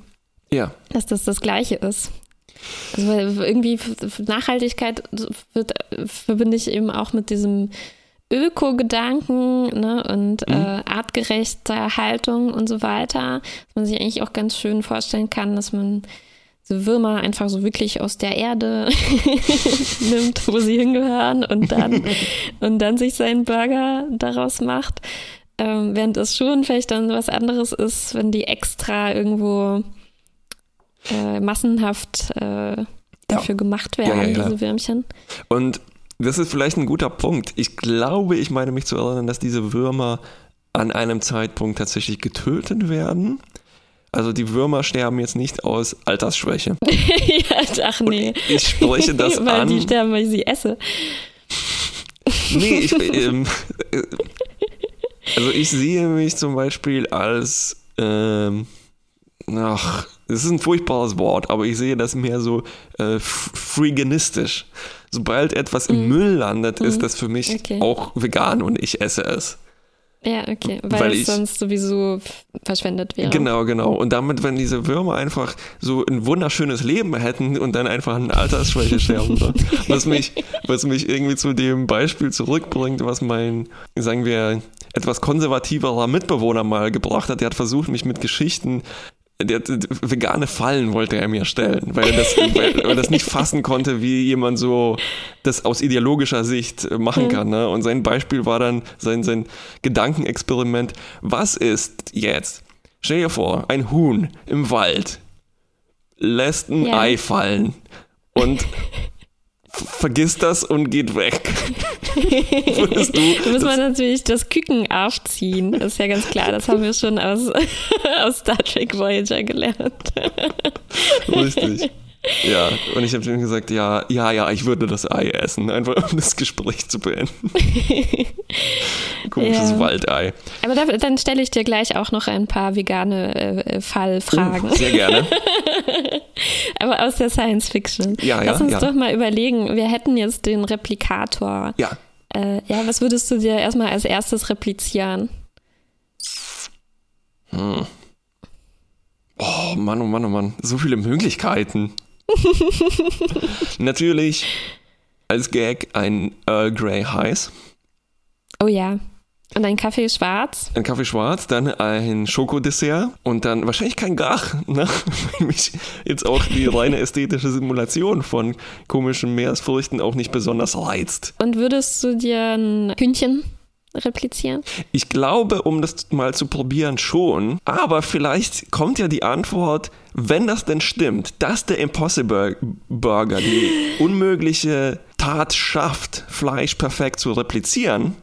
ja. dass das das Gleiche ist. Also irgendwie Nachhaltigkeit wird, verbinde ich eben auch mit diesem Öko-Gedanken ne, und mhm. äh, artgerechter Haltung und so weiter, dass man sich eigentlich auch ganz schön vorstellen kann, dass man so Würmer einfach so wirklich aus der Erde <laughs> nimmt, wo sie hingehören und dann, <laughs> und dann sich seinen Burger daraus macht. Ähm, während es schon vielleicht dann was anderes ist, wenn die extra irgendwo äh, massenhaft äh, dafür ja. gemacht werden, ja, ja, diese Würmchen. Und das ist vielleicht ein guter Punkt. Ich glaube, ich meine mich zu erinnern, dass diese Würmer an einem Zeitpunkt tatsächlich getötet werden. Also die Würmer sterben jetzt nicht aus Altersschwäche. <laughs> ja, ach nee. Und ich spreche <laughs> das weil an. Die sterben, weil ich sie esse. nee, ich, <laughs> ähm, äh, also ich sehe mich zum Beispiel als, ähm, ach, das ist ein furchtbares Wort, aber ich sehe das mehr so äh, freeganistisch. Sobald etwas im mm. Müll landet, mm. ist mhm. das für mich okay. auch vegan und ich esse es. Ja, okay, weil, weil es ich, sonst sowieso verschwendet wäre. Genau, genau. Und damit, wenn diese Würmer einfach so ein wunderschönes Leben hätten und dann einfach eine Altersschwäche sterben, <laughs> was mich, was mich irgendwie zu dem Beispiel zurückbringt, was mein, sagen wir, etwas konservativerer Mitbewohner mal gebracht hat. Der hat versucht, mich mit Geschichten der, vegane Fallen wollte er mir stellen, weil er, das, <laughs> weil er das nicht fassen konnte, wie jemand so das aus ideologischer Sicht machen kann. Ne? Und sein Beispiel war dann sein, sein Gedankenexperiment. Was ist jetzt? Stell dir vor, ein Huhn im Wald lässt ein ja. Ei fallen und <laughs> vergisst das und geht weg. Würdest du? <laughs> Da muss man natürlich das Küken aufziehen. Das ist ja ganz klar. Das haben wir schon aus, <laughs> aus Star Trek Voyager gelernt. Richtig. Ja, und ich habe ihm gesagt, ja, ja, ja, ich würde das Ei essen, einfach um das Gespräch zu beenden. <laughs> Komisches ja. Waldei. Aber da, dann stelle ich dir gleich auch noch ein paar vegane äh, Fallfragen. Uh, sehr gerne. <laughs> Aber aus der Science Fiction. Ja, ja, Lass uns ja. doch mal überlegen, wir hätten jetzt den Replikator. Ja. Äh, ja, was würdest du dir erstmal als erstes replizieren? Hm. Oh Mann, oh Mann, oh Mann. So viele Möglichkeiten. <laughs> Natürlich als Gag ein Earl Grey Heiß. Oh ja. Und ein Kaffee schwarz? Ein Kaffee schwarz, dann ein Schokodessert und dann wahrscheinlich kein Gach, ne? <laughs> weil mich jetzt auch die reine ästhetische Simulation von komischen Meeresfrüchten auch nicht besonders reizt. Und würdest du dir ein Hühnchen replizieren? Ich glaube, um das mal zu probieren, schon. Aber vielleicht kommt ja die Antwort, wenn das denn stimmt, dass der Impossible Burger die unmögliche Tat schafft, Fleisch perfekt zu replizieren,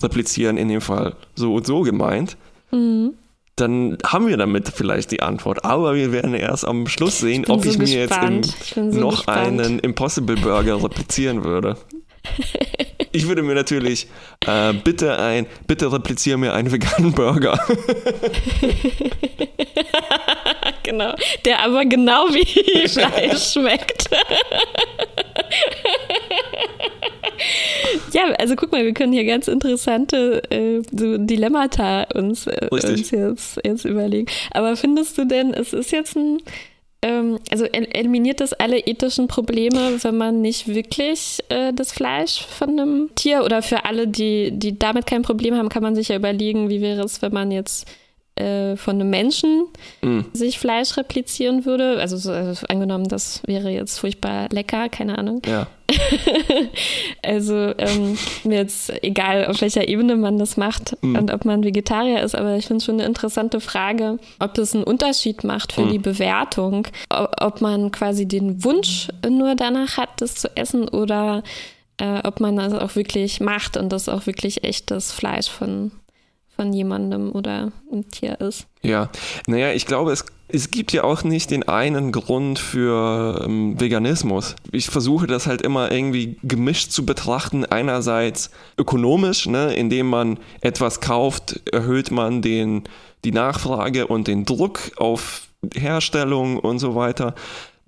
replizieren in dem Fall so und so gemeint, mhm. dann haben wir damit vielleicht die Antwort. Aber wir werden erst am Schluss sehen, ich ob so ich gespannt. mir jetzt im, so noch gespannt. einen Impossible Burger replizieren würde. <laughs> Ich würde mir natürlich äh, bitte ein, bitte repliziere mir einen veganen Burger. <laughs> genau, der aber genau wie <laughs> Fleisch schmeckt. <laughs> ja, also guck mal, wir können hier ganz interessante äh, so Dilemmata uns, äh, uns jetzt, jetzt überlegen. Aber findest du denn, es ist jetzt ein ähm, also eliminiert das alle ethischen Probleme, wenn man nicht wirklich äh, das Fleisch von einem Tier oder für alle, die, die damit kein Problem haben, kann man sich ja überlegen, wie wäre es, wenn man jetzt äh, von einem Menschen mm. sich Fleisch replizieren würde. Also, so, also, angenommen, das wäre jetzt furchtbar lecker, keine Ahnung. Ja. <laughs> also ähm, mir jetzt egal, auf welcher Ebene man das macht mm. und ob man Vegetarier ist, aber ich finde es schon eine interessante Frage, ob es einen Unterschied macht für mm. die Bewertung, ob man quasi den Wunsch nur danach hat, das zu essen oder äh, ob man das auch wirklich macht und das auch wirklich echtes Fleisch von von jemandem oder ein Tier ist. Ja, naja, ich glaube, es, es gibt ja auch nicht den einen Grund für ähm, Veganismus. Ich versuche das halt immer irgendwie gemischt zu betrachten. Einerseits ökonomisch, ne, indem man etwas kauft, erhöht man den, die Nachfrage und den Druck auf Herstellung und so weiter.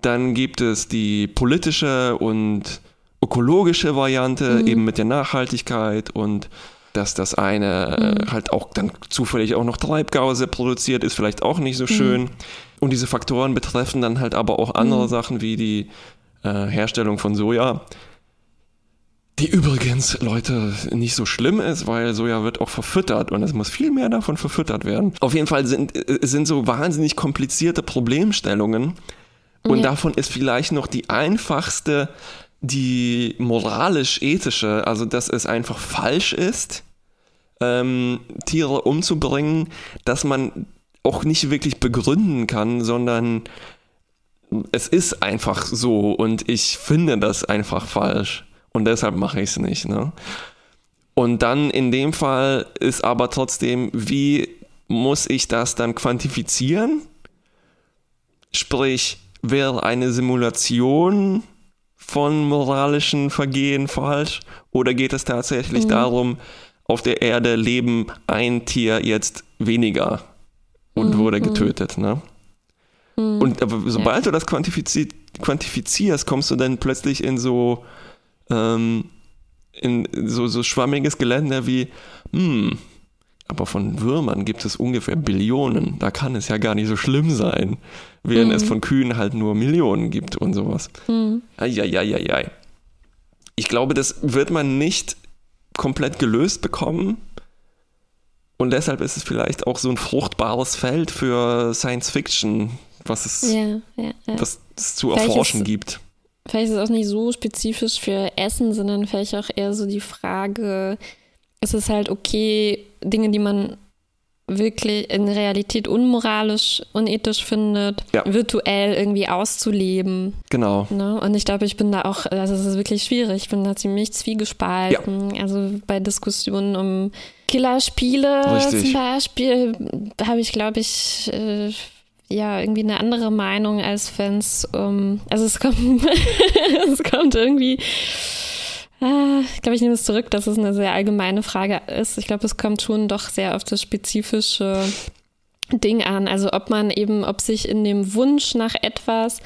Dann gibt es die politische und ökologische Variante, mhm. eben mit der Nachhaltigkeit und dass das eine mhm. halt auch dann zufällig auch noch Treibgase produziert, ist vielleicht auch nicht so schön. Mhm. Und diese Faktoren betreffen dann halt aber auch andere Mhm. Sachen wie die äh, Herstellung von Soja. Die übrigens, Leute, nicht so schlimm ist, weil Soja wird auch verfüttert und es muss viel mehr davon verfüttert werden. Auf jeden Fall sind, äh, sind so wahnsinnig komplizierte Problemstellungen und Ja. davon ist vielleicht noch die einfachste die moralisch-ethische, also dass es einfach falsch ist, ähm, Tiere umzubringen, dass man auch nicht wirklich begründen kann, sondern es ist einfach so und ich finde das einfach falsch und deshalb mache ich es nicht. Ne? Und dann in dem Fall ist aber trotzdem, wie muss ich das dann quantifizieren? Sprich, wäre eine Simulation von moralischen Vergehen falsch? Oder geht es tatsächlich darum, auf der Erde leben ein Tier jetzt weniger und wurde getötet, ne? Und aber sobald du das quantifizi quantifizierst, kommst du dann plötzlich in so, ähm, in so, so schwammiges Gelände wie, hm, aber von Würmern gibt es ungefähr Billionen. Da kann es ja gar nicht so schlimm sein, während es von Kühen halt nur Millionen gibt und sowas. Eieieiei. Ich glaube, das wird man nicht komplett gelöst bekommen. Und deshalb ist es vielleicht auch so ein fruchtbares Feld für Science Fiction, was es, Ja, ja, ja. was es zu Vielleicht erforschen ist- gibt. Vielleicht ist es auch nicht so spezifisch für Essen, sondern vielleicht auch eher so die Frage, ist es halt okay, Dinge, die man wirklich in Realität unmoralisch, unethisch findet, Ja. virtuell irgendwie auszuleben. Genau. Ne? Und ich glaube, ich bin da auch, also es ist wirklich schwierig, ich bin da ziemlich zwiegespalten. Also bei Diskussionen um Killerspiele Richtig. zum Beispiel habe ich, glaube ich, äh, ja, irgendwie eine andere Meinung, als wenn es um, also es kommt, <laughs> es kommt irgendwie, ich glaube, ich nehme es zurück, dass es eine sehr allgemeine Frage ist. Ich glaube, es kommt schon doch sehr auf das spezifische Ding an. Also ob man eben, ob sich in dem Wunsch nach etwas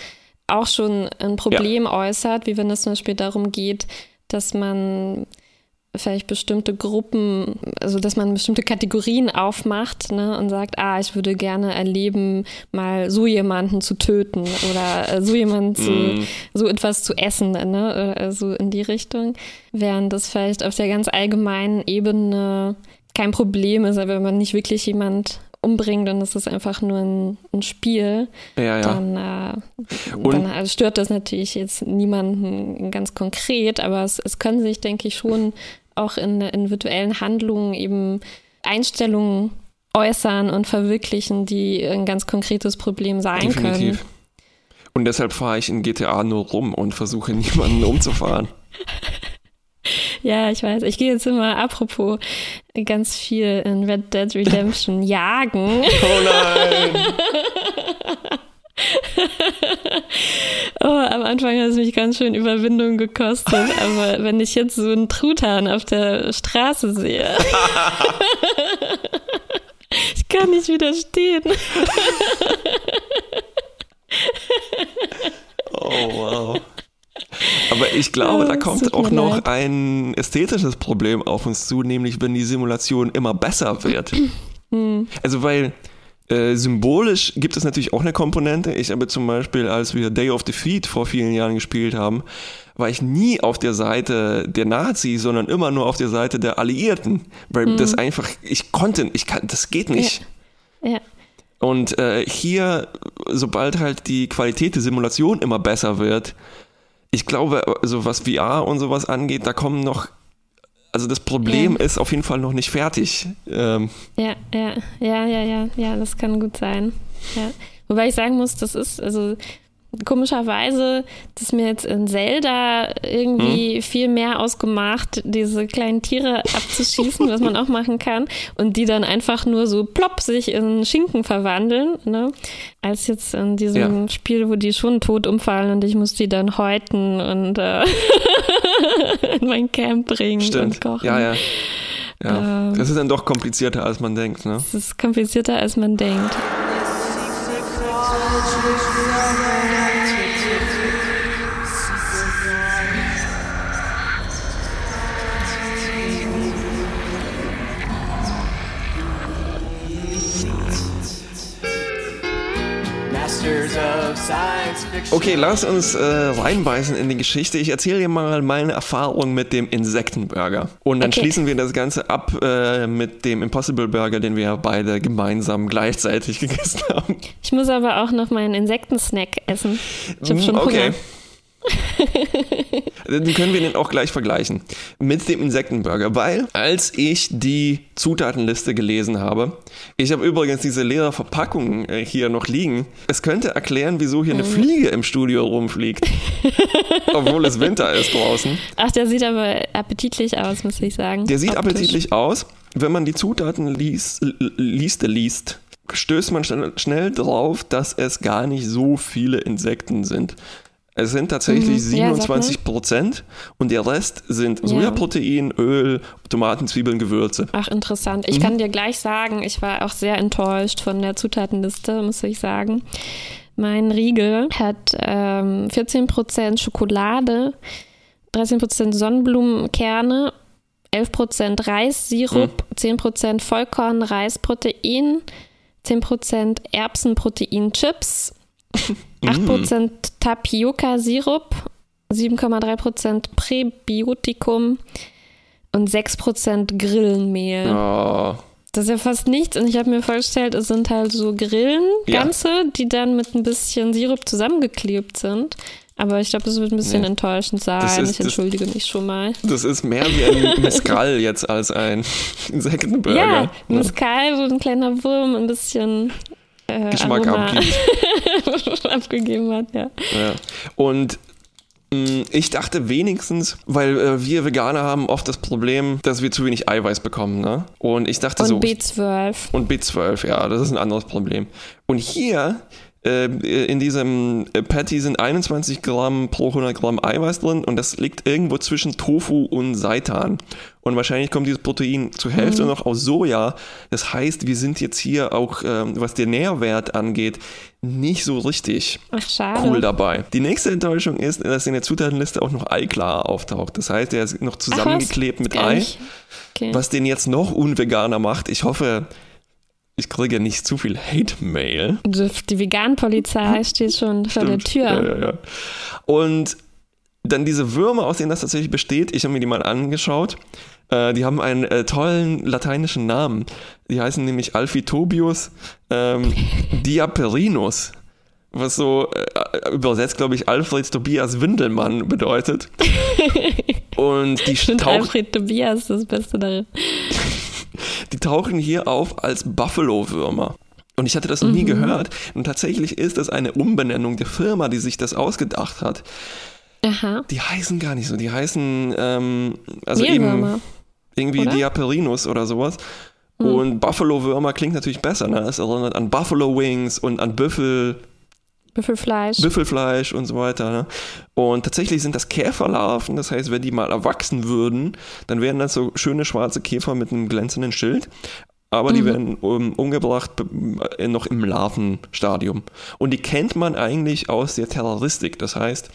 auch schon ein Problem äußert, wie wenn es zum Beispiel darum geht, dass man vielleicht bestimmte Gruppen, also dass man bestimmte Kategorien aufmacht ne, und sagt, ah, ich würde gerne erleben, mal so jemanden zu töten oder äh, so jemanden zu, Mm. so etwas zu essen, ne, oder so in die Richtung. Während das vielleicht auf der ganz allgemeinen Ebene kein Problem ist, aber wenn man nicht wirklich jemand umbringt und es ist einfach nur ein, ein Spiel, Ja, ja. dann, äh, dann äh, stört das natürlich jetzt niemanden ganz konkret, aber es, es können sich, denke ich, schon auch in, in virtuellen Handlungen eben Einstellungen äußern und verwirklichen, die ein ganz konkretes Problem sein Definitiv. können. Und deshalb fahre ich in GTA nur rum und versuche <laughs> niemanden umzufahren. <laughs> Ja, ich weiß. Ich gehe jetzt immer, apropos, ganz viel in Red Dead Redemption <laughs> jagen. Oh nein! <laughs> Oh, am Anfang hat es mich ganz schön Überwindung gekostet, <laughs> aber wenn ich jetzt so einen Truthahn auf der Straße sehe, <laughs> ich kann nicht widerstehen. Oh wow. Aber ich glaube, Ja, da es kommt auch noch leid. ein ästhetisches Problem auf uns zu, nämlich wenn die Simulation immer besser wird. Hm. Also weil äh, symbolisch gibt es natürlich auch eine Komponente. Ich habe zum Beispiel, als wir Day of Defeat vor vielen Jahren gespielt haben, war ich nie auf der Seite der Nazis, sondern immer nur auf der Seite der Alliierten. Weil Hm. das einfach, ich konnte, ich kann, das geht nicht. Ja, Und äh, hier, sobald halt die Qualität der Simulation immer besser wird, ich glaube, also was VR und sowas angeht, da kommen noch, also das Problem Ja. ist auf jeden Fall noch nicht fertig. Ähm, ja, ja, ja, ja, ja, ja, das kann gut sein. Ja. Wobei ich sagen muss, das ist, also komischerweise, das ist mir jetzt in Zelda irgendwie viel mehr ausgemacht, diese kleinen Tiere abzuschießen, was man auch machen kann, und die dann einfach nur so plopp sich in Schinken verwandeln, ne? als jetzt in diesem Ja. Spiel, wo die schon tot umfallen und ich muss die dann häuten und äh, <laughs> in mein Camp bringen und stimmt. kochen. Ja, ja. Ja, Ähm. das ist dann doch komplizierter, als man denkt, ne? Es ist komplizierter, als man denkt. Okay, lass uns äh, reinbeißen in die Geschichte. Ich erzähle dir mal meine Erfahrung mit dem Insektenburger. Und dann okay. schließen wir das Ganze ab äh, mit dem Impossible Burger, den wir beide gemeinsam gleichzeitig <laughs> gegessen haben. Ich muss aber auch noch meinen Insektensnack essen. Ich habe schon okay. Hunger. <laughs> Dann können wir den auch gleich vergleichen mit dem Insektenburger, weil als ich die Zutatenliste gelesen habe, ich habe übrigens diese leere Verpackung äh, hier noch liegen, es könnte erklären, wieso hier eine mhm. Fliege im Studio rumfliegt, <laughs> obwohl es Winter ist draußen. Ach, der sieht aber appetitlich aus, muss ich sagen. Der sieht Optisch. appetitlich aus. Wenn man die Zutatenliste liest, liest, stößt man schnell, schnell drauf, dass es gar nicht so viele Insekten sind. Es sind tatsächlich mhm. 27 Prozent und der Rest sind Sojaprotein, ja. Öl, Tomaten, Zwiebeln, Gewürze. Ach, interessant. Ich mhm. kann dir gleich sagen, ich war auch sehr enttäuscht von der Zutatenliste, muss ich sagen. Mein Riegel hat ähm, 14 Prozent Schokolade, 13 Prozent Sonnenblumenkerne, 11 Prozent Reissirup, mhm. 10 Prozent Vollkornreisprotein, 10 Prozent Erbsenprotein-Chips. <laughs> 8% Tapioca-Sirup, 7,3% Präbiotikum und 6% Grillenmehl. Oh. Das ist ja fast nichts. Und ich habe mir vorgestellt, es sind halt so Grillen, ganze, ja. die dann mit ein bisschen Sirup zusammengeklebt sind. Aber ich glaube, das wird ein bisschen nee. enttäuschend sein. Ist, ich entschuldige das, mich schon mal. Das ist mehr wie ein Mescal jetzt als ein <laughs> Insektenburger. Ja, Mescal, wo ein kleiner Wurm ein bisschen äh, Geschmack abgibt. <laughs> abgegeben hat, ja. ja. Und mm, ich dachte wenigstens, weil äh, wir Veganer haben oft das Problem, dass wir zu wenig Eiweiß bekommen, ne? Und ich dachte und so. Und B12. Und B12, ja, das ist ein anderes Problem. Und hier in diesem äh, Patty sind 21 Gramm pro 100 Gramm Eiweiß drin und das liegt irgendwo zwischen Tofu und Seitan. Und wahrscheinlich kommt dieses Protein zur Hälfte mhm. noch aus Soja. Das heißt, wir sind jetzt hier auch, ähm, was den Nährwert angeht, nicht so richtig Ach, cool dabei. Die nächste Enttäuschung ist, dass in der Zutatenliste auch noch Eiklar auftaucht. Das heißt, der ist noch zusammengeklebt Ach, mit Ei. Okay. Was den jetzt noch unveganer macht. Ich hoffe, ich kriege nicht zu viel Hate-Mail. Die Vegan-Polizei steht schon vor der Tür. Ja, ja, ja. Und dann diese Würmer, aus denen das tatsächlich besteht, ich habe mir die mal angeschaut. Äh, die haben einen äh, tollen lateinischen Namen. Die heißen nämlich Alphitobius ähm, <laughs> diaperinus was so äh, übersetzt, glaube ich, Alfred Tobias Windelmann bedeutet. <laughs> Und die tauchen. Alfred Tobias das Beste darin. Tauchen hier auf als Buffalo-Würmer. Und ich hatte das noch mhm. nie gehört. Und tatsächlich ist das eine Umbenennung der Firma, die sich das ausgedacht hat. Aha. Die heißen gar nicht so. Die heißen ähm, also eben irgendwie oder? Diaperinus oder sowas. Mhm. Und Buffalo-Würmer klingt natürlich besser. Ne? Es erinnert an Buffalo Wings und an Büffel. Büffelfleisch. Büffelfleisch und so weiter. Ne? Und tatsächlich sind das Käferlarven, das heißt, wenn die mal erwachsen würden, dann wären das so schöne schwarze Käfer mit einem glänzenden Schild. Aber mhm. die werden um, umgebracht äh, noch im Larvenstadium. Und die kennt man eigentlich aus der Terroristik. Das heißt,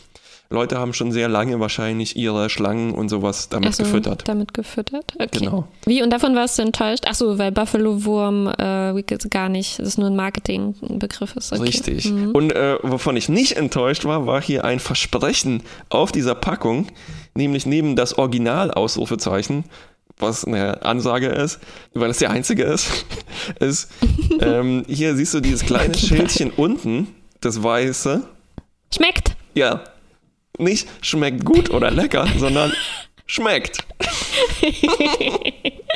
Leute haben schon sehr lange wahrscheinlich ihre Schlangen und sowas damit so, gefüttert. Damit gefüttert, okay. Genau. Wie, und davon warst du enttäuscht? Achso, weil Buffalo-Wurm äh, gar nicht, das ist nur ein Marketingbegriff ist. Okay. Richtig. Mhm. Und äh, wovon ich nicht enttäuscht war, war hier ein Versprechen auf dieser Packung, nämlich neben das Original-Ausrufezeichen was eine Ansage ist, weil es der einzige ist, <laughs> ist, <laughs> ähm, hier siehst du dieses kleine Schildchen unten, das weiße. Schmeckt. Ja, nicht schmeckt gut oder lecker, sondern schmeckt. <laughs>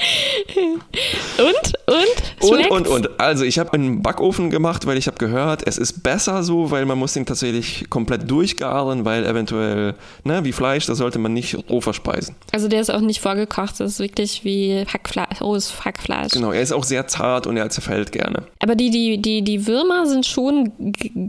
und? Und? Und, und, und. Also ich habe einen Backofen gemacht, weil ich habe gehört, es ist besser so, weil man muss den tatsächlich komplett durchgaren, weil eventuell, ne, wie Fleisch, das sollte man nicht roh verspeisen. Also der ist auch nicht vorgekocht, das ist wirklich wie Hackfleisch, rohes Hackfleisch. Genau, er ist auch sehr zart und er zerfällt gerne. Aber die, die, die, die Würmer sind schon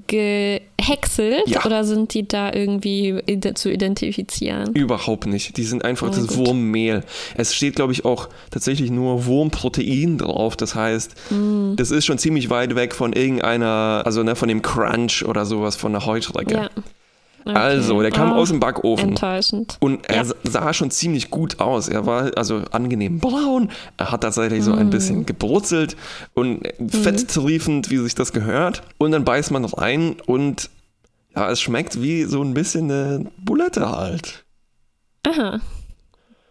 gehäckselt ja. oder sind die da irgendwie zu identifizieren? Überhaupt nicht. Die sind einfach oh, das gut. Wurmmehl. Es steht, glaube ich, auch tatsächlich nur Wurmprotein drauf. Das heißt, mm. das ist schon ziemlich weit weg von irgendeiner, also ne, von dem Crunch oder sowas von der Heuschrecke. Ja. Okay. Also, der kam Oh, aus dem Backofen. Enttäuschend. Und er Ja. sa- sah schon ziemlich gut aus. Er war also angenehm braun. Er hat tatsächlich so ein Mm. bisschen gebrutzelt und fetttriefend, wie sich das gehört. Und dann beißt man rein und ja, es schmeckt wie so ein bisschen eine Bulette halt. Aha.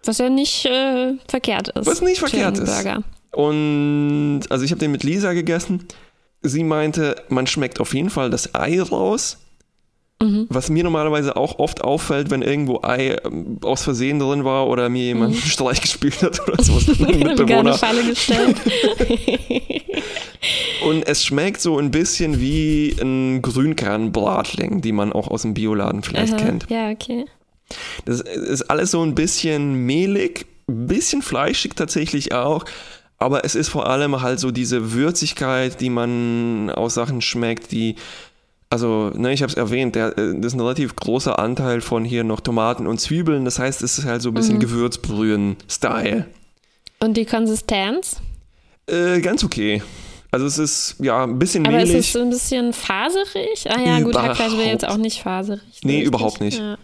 Was ja nicht äh, verkehrt ist. Was nicht verkehrt ist. Burger. Und also ich habe den mit Lisa gegessen. Sie meinte, man schmeckt auf jeden Fall das Ei raus. Mhm. Was mir normalerweise auch oft auffällt, wenn irgendwo Ei ähm, aus Versehen drin war oder mir jemand einen <laughs> Streich gespielt hat oder <laughs> sowas Mitbewohner. Falle gestellt. <laughs> Und es schmeckt so ein bisschen wie ein Grünkernbratling, die man auch aus dem Bioladen vielleicht Aha. kennt. Ja, okay. Das ist alles so ein bisschen mehlig, ein bisschen fleischig tatsächlich auch. Aber es ist vor allem halt so diese Würzigkeit, die man aus Sachen schmeckt, die, also, ne, ich habe es erwähnt, der, äh, das ist ein relativ großer Anteil von hier noch Tomaten und Zwiebeln. Das heißt, es ist halt so ein Mhm. bisschen Gewürzbrühen-Style. Und die Konsistenz? Äh, ganz okay. Also es ist ja ein bisschen Aber mehlig. ist es so ein bisschen faserig? Ah ja, gut, Hackfleisch wäre jetzt auch nicht faserig. Nee, richtig. überhaupt nicht. Ja.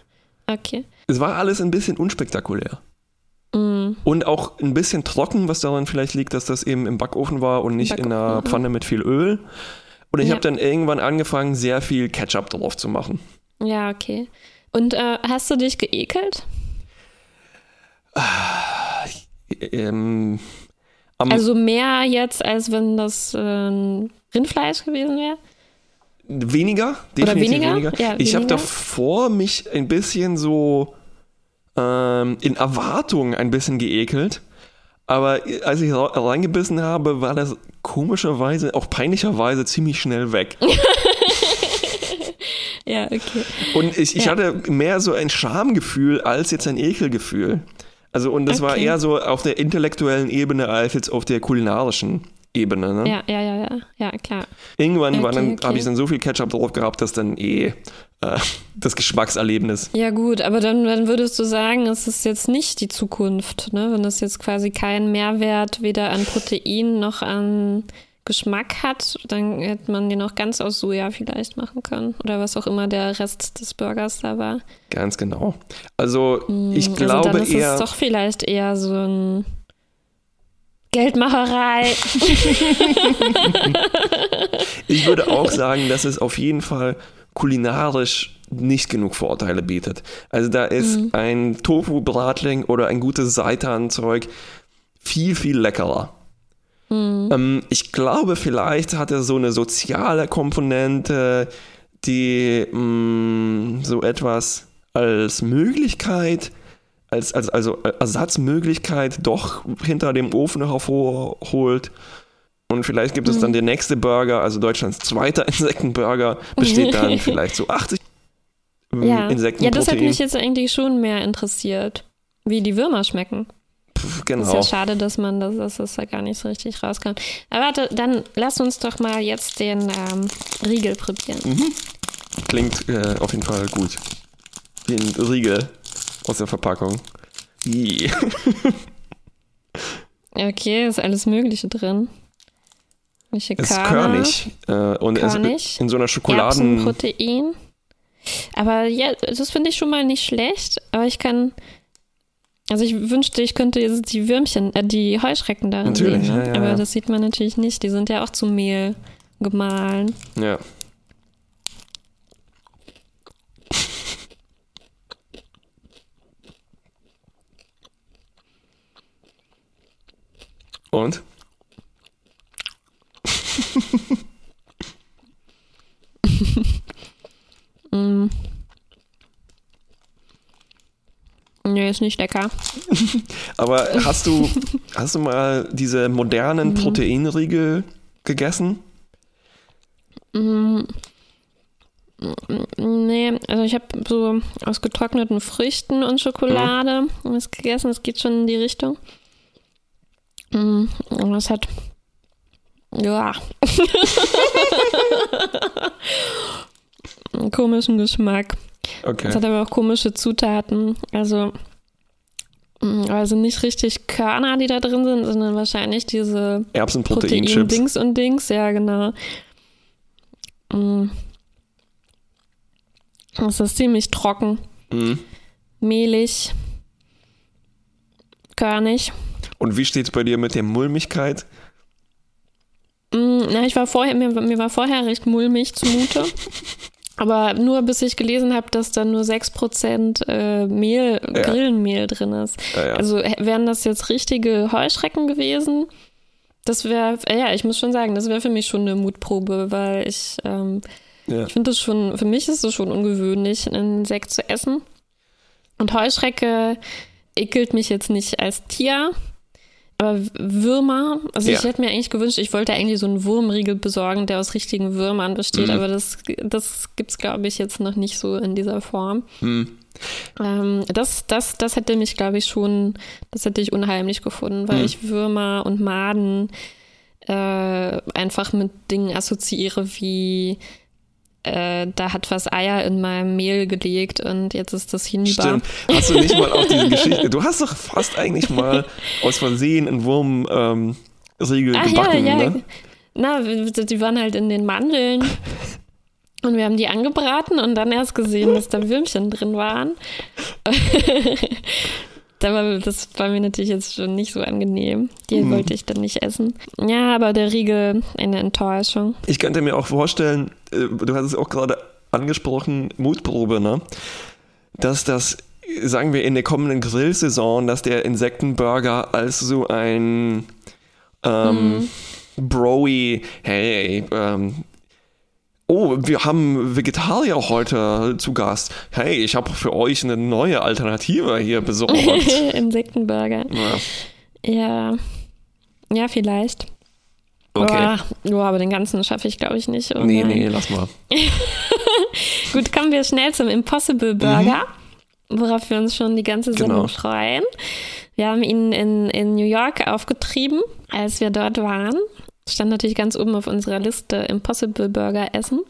Okay. Es war alles ein bisschen unspektakulär. Mm. Und auch ein bisschen trocken, was daran vielleicht liegt, dass das eben im Backofen war und nicht in Backofen, einer mhm. Pfanne mit viel Öl. Und ich Ja. habe dann irgendwann angefangen, sehr viel Ketchup drauf zu machen. Ja, okay. Und äh, hast du dich geekelt? Ähm, am Also mehr jetzt, als wenn das äh, Rindfleisch gewesen wäre? Weniger, definitiv weniger? weniger. Ja, ich habe davor mich ein bisschen so ähm, in Erwartung ein bisschen geekelt. Aber als ich reingebissen habe, war das komischerweise, auch peinlicherweise ziemlich schnell weg. <laughs> Ja, okay. Und ich, ich Ja. hatte mehr so ein Schamgefühl als jetzt ein Ekelgefühl. Also, und das war Okay. eher so auf der intellektuellen Ebene als jetzt auf der kulinarischen Ebene. Ne? Ja, ja, ja, ja, ja, klar. Irgendwann Okay, okay. habe ich dann so viel Ketchup drauf gehabt, dass dann eh äh, <laughs> das Geschmackserlebnis. Ja, gut, aber dann, dann würdest du sagen, es ist jetzt nicht die Zukunft, ne? Wenn das jetzt quasi keinen Mehrwert weder an Protein noch an Geschmack hat, dann hätte man den auch ganz aus Soja vielleicht machen können. Oder was auch immer der Rest des Burgers da war. Ganz genau. Also, ich also glaube dann ist eher. es doch vielleicht eher so ein Geldmacherei. <laughs> Ich würde auch sagen, dass es auf jeden Fall kulinarisch nicht genug Vorteile bietet. Also da ist Mhm. ein Tofu-Bratling oder ein gutes Seitan-Zeug viel, viel leckerer. Mhm. Ähm, ich glaube, vielleicht hat er so eine soziale Komponente, die mh, so etwas als Möglichkeit, als, als also Ersatzmöglichkeit doch hinter dem Ofen hervorholt. Und vielleicht gibt es dann der nächste Burger, also Deutschlands zweiter <laughs> Insektenburger, besteht <laughs> dann vielleicht so 80 ähm, ja. ja, das hat mich jetzt eigentlich schon mehr interessiert, wie die Würmer schmecken. Pff, Ist genau. ja schade, dass man das, dass das da gar nicht so richtig rauskam. Aber warte, dann lass uns doch mal jetzt den ähm, Riegel probieren. Klingt äh, auf jeden Fall gut. Den Riegel aus der Verpackung. Ih. <laughs> Okay, ist alles Mögliche drin. Welche Es ist körnig. Äh, und Körnig. in so einer Schokoladen. Erbsenprotein. Aber ja, das finde ich schon mal nicht schlecht. Aber ich kann. Also ich wünschte, ich könnte jetzt die Würmchen, äh, die Heuschrecken darin Natürlich, sehen. Ja, ja, Aber ja. das sieht man natürlich nicht. Die sind ja auch zu Mehl gemahlen. Ja. Und? Nee, ist nicht lecker. Aber <laughs> hast du, hast du mal diese Mhm. modernen Proteinriegel gegessen? Nee, also ich habe so aus getrockneten Früchten und Schokolade was gegessen. Das geht schon in die Richtung. Mm, Und das hat. Ja. <laughs> einen komischen Geschmack. Okay. Es hat aber auch komische Zutaten. Also. mm, Also nicht richtig Körner, die da drin sind, sondern wahrscheinlich diese Erbsenproteinchips. Protein-Dings und Dings, ja, genau. Mm. Es ist ziemlich trocken, Mhm. mehlig, körnig. Und wie steht es bei dir mit der Mulmigkeit? Mm, Na, ich war vorher, mir, mir war vorher recht mulmig zumute. <laughs> Aber nur bis ich gelesen habe, dass da nur 6% äh, Mehl, Ja. Grillenmehl drin ist. Ja, ja. Also wären das jetzt richtige Heuschrecken gewesen? Das wäre, ja, ich muss schon sagen, das wäre für mich schon eine Mutprobe, weil ich, ähm, ich finde das schon, für mich ist es schon ungewöhnlich, einen Insekt zu essen. Und Heuschrecke ekelt mich jetzt nicht als Tier, aber Würmer, also ich Ja. hätte mir eigentlich gewünscht, ich wollte eigentlich so einen Wurmriegel besorgen, der aus richtigen Würmern besteht, Mhm. aber das, das gibt es, glaube ich, jetzt noch nicht so in dieser Form. Hm. Ähm, das, das, das hätte mich, glaube ich, schon, das hätte ich unheimlich gefunden, weil Hm. ich Würmer und Maden äh, einfach mit Dingen assoziiere wie äh, da hat was Eier in meinem Mehl gelegt und jetzt ist das hinüber. Stimmt. Hast du nicht mal auf diese <laughs> Geschichte. Du hast doch fast eigentlich mal aus Versehen einen Wurmriegel ähm, Ach gebacken, ja, ja. ne? Na, die waren halt in den Mandeln. <laughs> Und wir haben die angebraten und dann erst gesehen, dass da Würmchen drin waren. <laughs> War- das war mir natürlich jetzt schon nicht so angenehm. Die Mhm. wollte ich dann nicht essen. Ja, aber der Riegel, eine Enttäuschung. Ich könnte mir auch vorstellen, äh, du hast es auch gerade angesprochen, Mutprobe, ne? Dass das, sagen wir, in der kommenden Grillsaison, dass der Insektenburger als so ein ähm, Broy, hey, ähm, oh, wir haben Vegetarier heute zu Gast. Hey, ich habe für euch eine neue Alternative hier besorgt. <laughs> Insektenburger. ja, Ja. Ja, vielleicht. okay. Boah, boah, aber den ganzen schaffe ich, glaube ich, nicht. Oh nee, nein. nee, lass mal. <laughs> Gut, kommen wir schnell zum Impossible Burger, worauf wir uns schon die ganze Sendung Mhm. Genau. freuen. Wir haben ihn in, in New York aufgetrieben, als wir dort waren. Stand natürlich ganz oben auf unserer Liste Impossible Burger essen.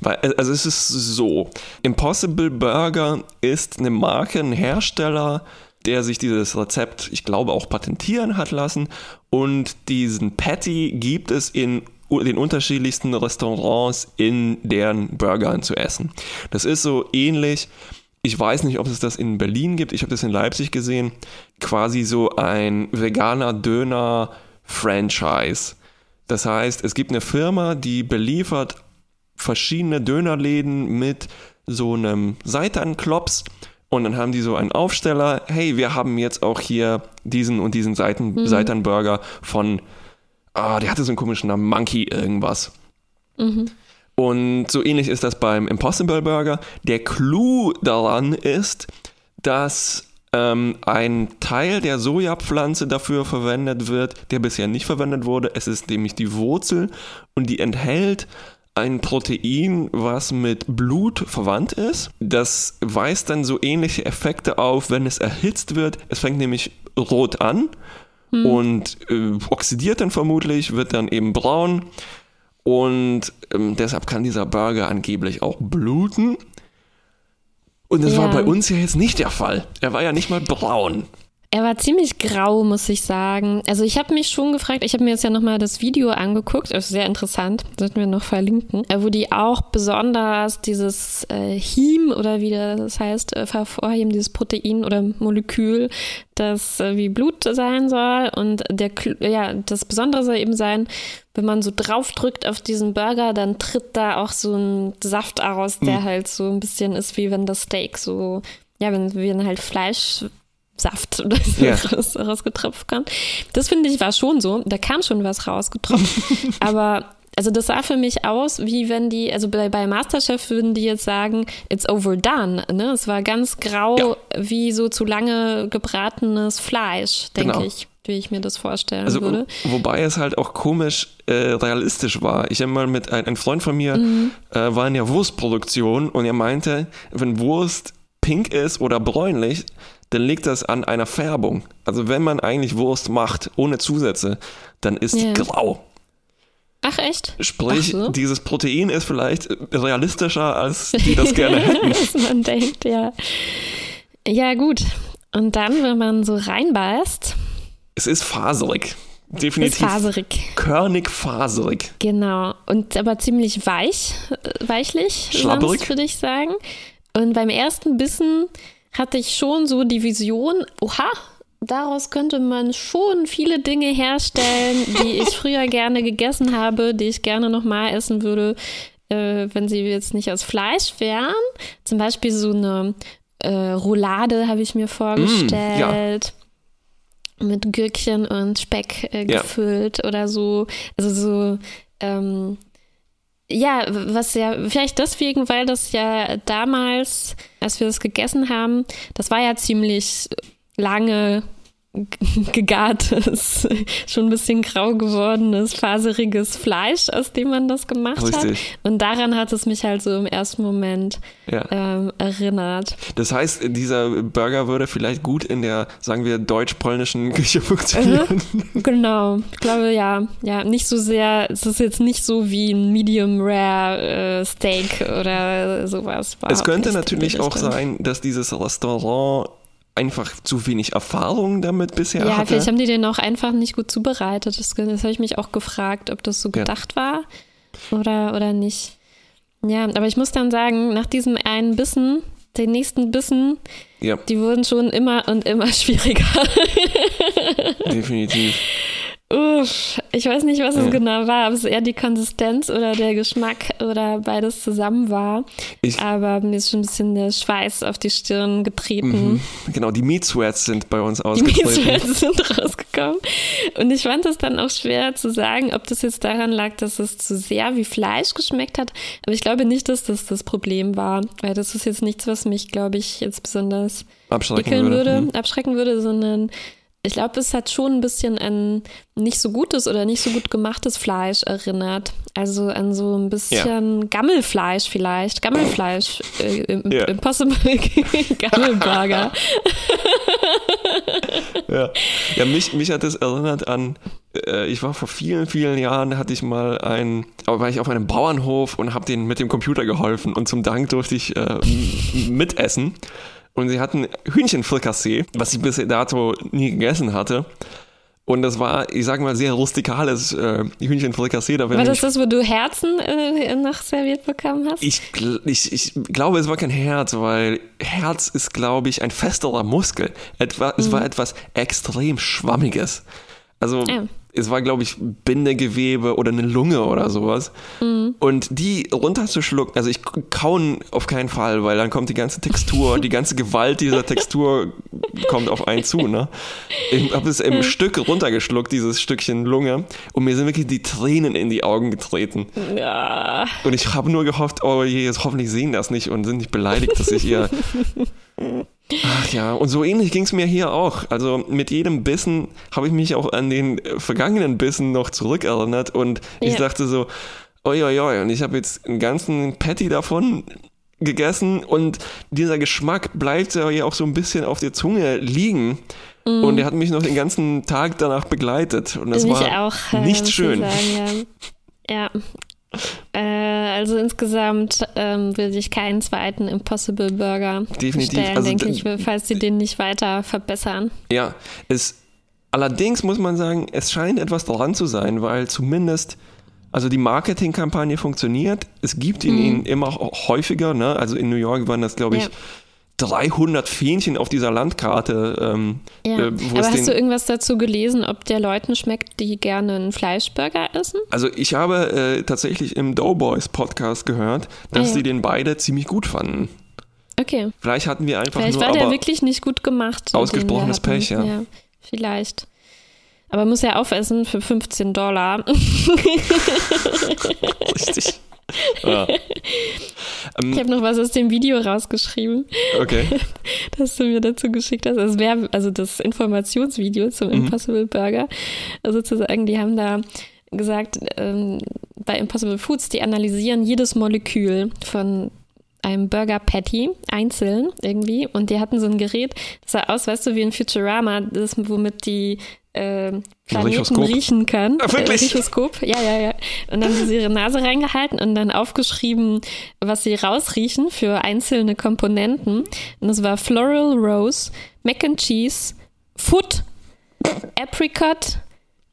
Weil, also es ist so, Impossible Burger ist eine Marke, ein Hersteller, der sich dieses Rezept, ich glaube, auch patentieren hat lassen. Und diesen Patty gibt es in den unterschiedlichsten Restaurants in deren Burgern zu essen. Das ist so ähnlich, ich weiß nicht, ob es das in Berlin gibt, ich habe das in Leipzig gesehen, quasi so ein veganer Döner-Franchise. Das heißt, es gibt eine Firma, die beliefert verschiedene Dönerläden mit so einem Seitenklops und dann haben die so einen Aufsteller, hey, wir haben jetzt auch hier diesen und diesen Seiten, Seitanburger von, ah, der hatte so einen komischen Namen, Monkey irgendwas. Und so ähnlich ist das beim Impossible Burger. Der Clou daran ist, dass ähm, ein Teil der Sojapflanze dafür verwendet wird, der bisher nicht verwendet wurde. Es ist nämlich die Wurzel und die enthält ein Protein, was mit Blut verwandt ist. Das weist dann so ähnliche Effekte auf, wenn es erhitzt wird. Es fängt nämlich rot an und äh, oxidiert dann vermutlich, wird dann eben braun. Und ähm, deshalb kann dieser Burger angeblich auch bluten. Und das war Ja. bei uns ja jetzt nicht der Fall. Er war ja nicht mal braun. Er war ziemlich grau, muss ich sagen. Also ich habe mich schon gefragt, ich habe mir jetzt ja nochmal das Video angeguckt, ist sehr interessant, sollten wir noch verlinken, äh, wo die auch besonders dieses äh, Heme oder wie das heißt, äh, hervorheben, dieses Protein oder Molekül, das äh, wie Blut sein soll. Und der, ja, das Besondere soll eben sein, wenn man so draufdrückt auf diesen Burger, dann tritt da auch so ein Saft aus, der halt so ein bisschen ist, wie wenn das Steak so, ja, wenn, wenn halt Fleisch Saft <laughs> oder so Ja. raus, rausgetropft kommt. Das finde ich war schon so. Da kam schon was rausgetropft. <laughs> Aber also das sah für mich aus, wie wenn die, also bei, bei Masterchef würden die jetzt sagen, it's overdone. Ne? Es war ganz grau, Ja. wie so zu lange gebratenes Fleisch, denke Genau. ich, wie ich mir das vorstellen Also, würde. wobei es halt auch komisch äh, realistisch war. Ich habe mal mit ein, ein Freund von mir Mhm. äh, war in der Wurstproduktion und er meinte, wenn Wurst pink ist oder bräunlich, dann liegt das an einer Färbung. Also wenn man eigentlich Wurst macht ohne Zusätze, dann ist die Ja. grau. Ach echt? Sprich, Ach so. dieses Protein ist vielleicht realistischer, als die das <laughs> gerne hätten. Als man denkt, ja. Ja, gut. Und dann, wenn man so reinbeißt, Es ist faserig. Definitiv. Ist faserig. Körnig faserig. Genau. Und aber ziemlich weich, äh, weichlich, würde ich sagen. Und beim ersten Bissen hatte ich schon so die Vision, oha, daraus könnte man schon viele Dinge herstellen, die ich <laughs> früher gerne gegessen habe, die ich gerne nochmal essen würde, äh, wenn sie jetzt nicht aus Fleisch wären. Zum Beispiel so eine äh, Roulade habe ich mir vorgestellt. Mit Gürkchen und Speck äh, Ja. gefüllt oder so. Also so, ähm, ja, was ja, vielleicht deswegen, weil das ja damals, als wir das gegessen haben, das war ja ziemlich lange <laughs> gegartes, schon ein bisschen grau gewordenes, faseriges Fleisch, aus dem man das gemacht hat. Richtig. Und daran hat es mich halt so im ersten Moment Ja. ähm, erinnert. Das heißt, dieser Burger würde vielleicht gut in der, sagen wir, deutsch-polnischen <laughs> Küche funktionieren. Genau, ich glaube ja, ja, nicht so sehr, es ist jetzt nicht so wie ein Medium Rare äh, Steak oder sowas. Es könnte natürlich auch sein, dass dieses Restaurant einfach zu wenig Erfahrung damit bisher Ja, hatte. vielleicht haben die den auch einfach nicht gut zubereitet. Das, das habe ich mich auch gefragt, ob das so Ja. gedacht war oder, oder nicht. Ja, aber ich muss dann sagen, nach diesem einen Bissen, den nächsten Bissen, ja, die wurden schon immer und immer <laughs> schwieriger. definitiv. Uff, ich weiß nicht, was es Ja. genau war, ob es eher die Konsistenz oder der Geschmack oder beides zusammen war. Ich- Aber mir ist schon ein bisschen der Schweiß auf die Stirn getreten. Mhm. Genau, die Meat Sweats sind bei uns Die ausgetreten. Mietswerte sind rausgekommen. Und ich fand es dann auch schwer zu sagen, ob das jetzt daran lag, dass es zu sehr wie Fleisch geschmeckt hat. Aber ich glaube nicht, dass das das Problem war, weil das ist jetzt nichts, was mich, glaube ich, jetzt besonders Abschrecken würde. würde, Mhm. abschrecken würde, sondern ich glaube, es hat schon ein bisschen an nicht so gutes oder nicht so gut gemachtes Fleisch erinnert. Also an so ein bisschen Gammelfleisch vielleicht. Gammelfleisch äh, im, Ja. Impossible <laughs> Gammelburger. Ja, ja mich, mich hat das erinnert an, äh, ich war vor vielen, vielen Jahren, hatte ich mal ein, aber war ich auf einem Bauernhof und habe denen mit dem Computer geholfen und zum Dank durfte ich äh, mitessen. Und sie hatten Hühnchenfrikassee, was ich bis dato nie gegessen hatte. Und das war, ich sag mal, sehr rustikales äh, Hühnchenfrikassee. Da War das das, wo du Herzen äh, noch serviert bekommen hast? ich, ich, ich glaube, es war kein Herz, weil Herz ist, glaube ich, ein festerer Muskel. Etwa, Es war etwas extrem Schwammiges. Also Ja. Es war, glaube ich, Bindegewebe oder eine Lunge oder sowas. Und die runterzuschlucken, also ich kauen auf keinen Fall, weil dann kommt die ganze Textur, die ganze <laughs> Gewalt dieser Textur kommt auf einen zu. Ne? Ich habe es im Stück runtergeschluckt, dieses Stückchen Lunge, und mir sind wirklich die Tränen in die Augen getreten. Ja. Und ich habe nur gehofft, oh je, jetzt hoffentlich sehen das nicht und sind nicht beleidigt, dass ich ihr. <laughs> Ach ja, und so ähnlich ging es mir hier auch. Also mit jedem Bissen habe ich mich auch an den vergangenen Bissen noch zurückerinnert und ich Ja. dachte so, oi, oi, oi, und ich habe jetzt einen ganzen Patty davon gegessen und dieser Geschmack bleibt ja auch so ein bisschen auf der Zunge liegen. Und er hat mich noch den ganzen Tag danach begleitet. Und das Mich war auch. äh, nicht ich schön. Sagen, ja. ja. Äh, also insgesamt ähm, will ich keinen zweiten Impossible Burger Definitiv. bestellen, Also denke ich, falls sie den nicht weiter verbessern. Ja, es allerdings muss man sagen, es scheint etwas dran zu sein, weil zumindest also die Marketingkampagne funktioniert. Es gibt in ihnen immer häufiger, ne? Also in New York waren das glaube ich Ja. 300 Fähnchen auf dieser Landkarte. Ähm, Ja. äh, Aber hast du irgendwas dazu gelesen, ob der Leuten schmeckt, die gerne einen Fleischburger essen? also ich habe äh, tatsächlich im Doughboys Podcast gehört, dass Ah, ja. sie den beide ziemlich gut fanden. Okay. Vielleicht hatten wir einfach Vielleicht nur war der wirklich nicht gut gemacht. Ausgesprochenes. Pech, ja. ja. Vielleicht. Aber muss ja aufessen für 15 Dollar. <laughs> richtig. Ja. <laughs> Ähm, Ich habe noch was aus dem Video rausgeschrieben, okay. <laughs> das du mir dazu geschickt hast. Das wär, also das Informationsvideo zum Mhm. Impossible Burger. Also sozusagen, die haben da gesagt, ähm, bei Impossible Foods, die analysieren jedes Molekül von einem Burger Patty einzeln irgendwie und die hatten so ein Gerät, das sah aus, weißt du, wie ein Futurama, das, womit die äh, Planeten riechen kann. Ah, wirklich? Äh, Richoskop, ja, ja, ja. Und dann haben sie ihre Nase reingehalten und dann aufgeschrieben, was sie rausriechen für einzelne Komponenten. Und das war Floral Rose, Mac and Cheese, Foot, Apricot,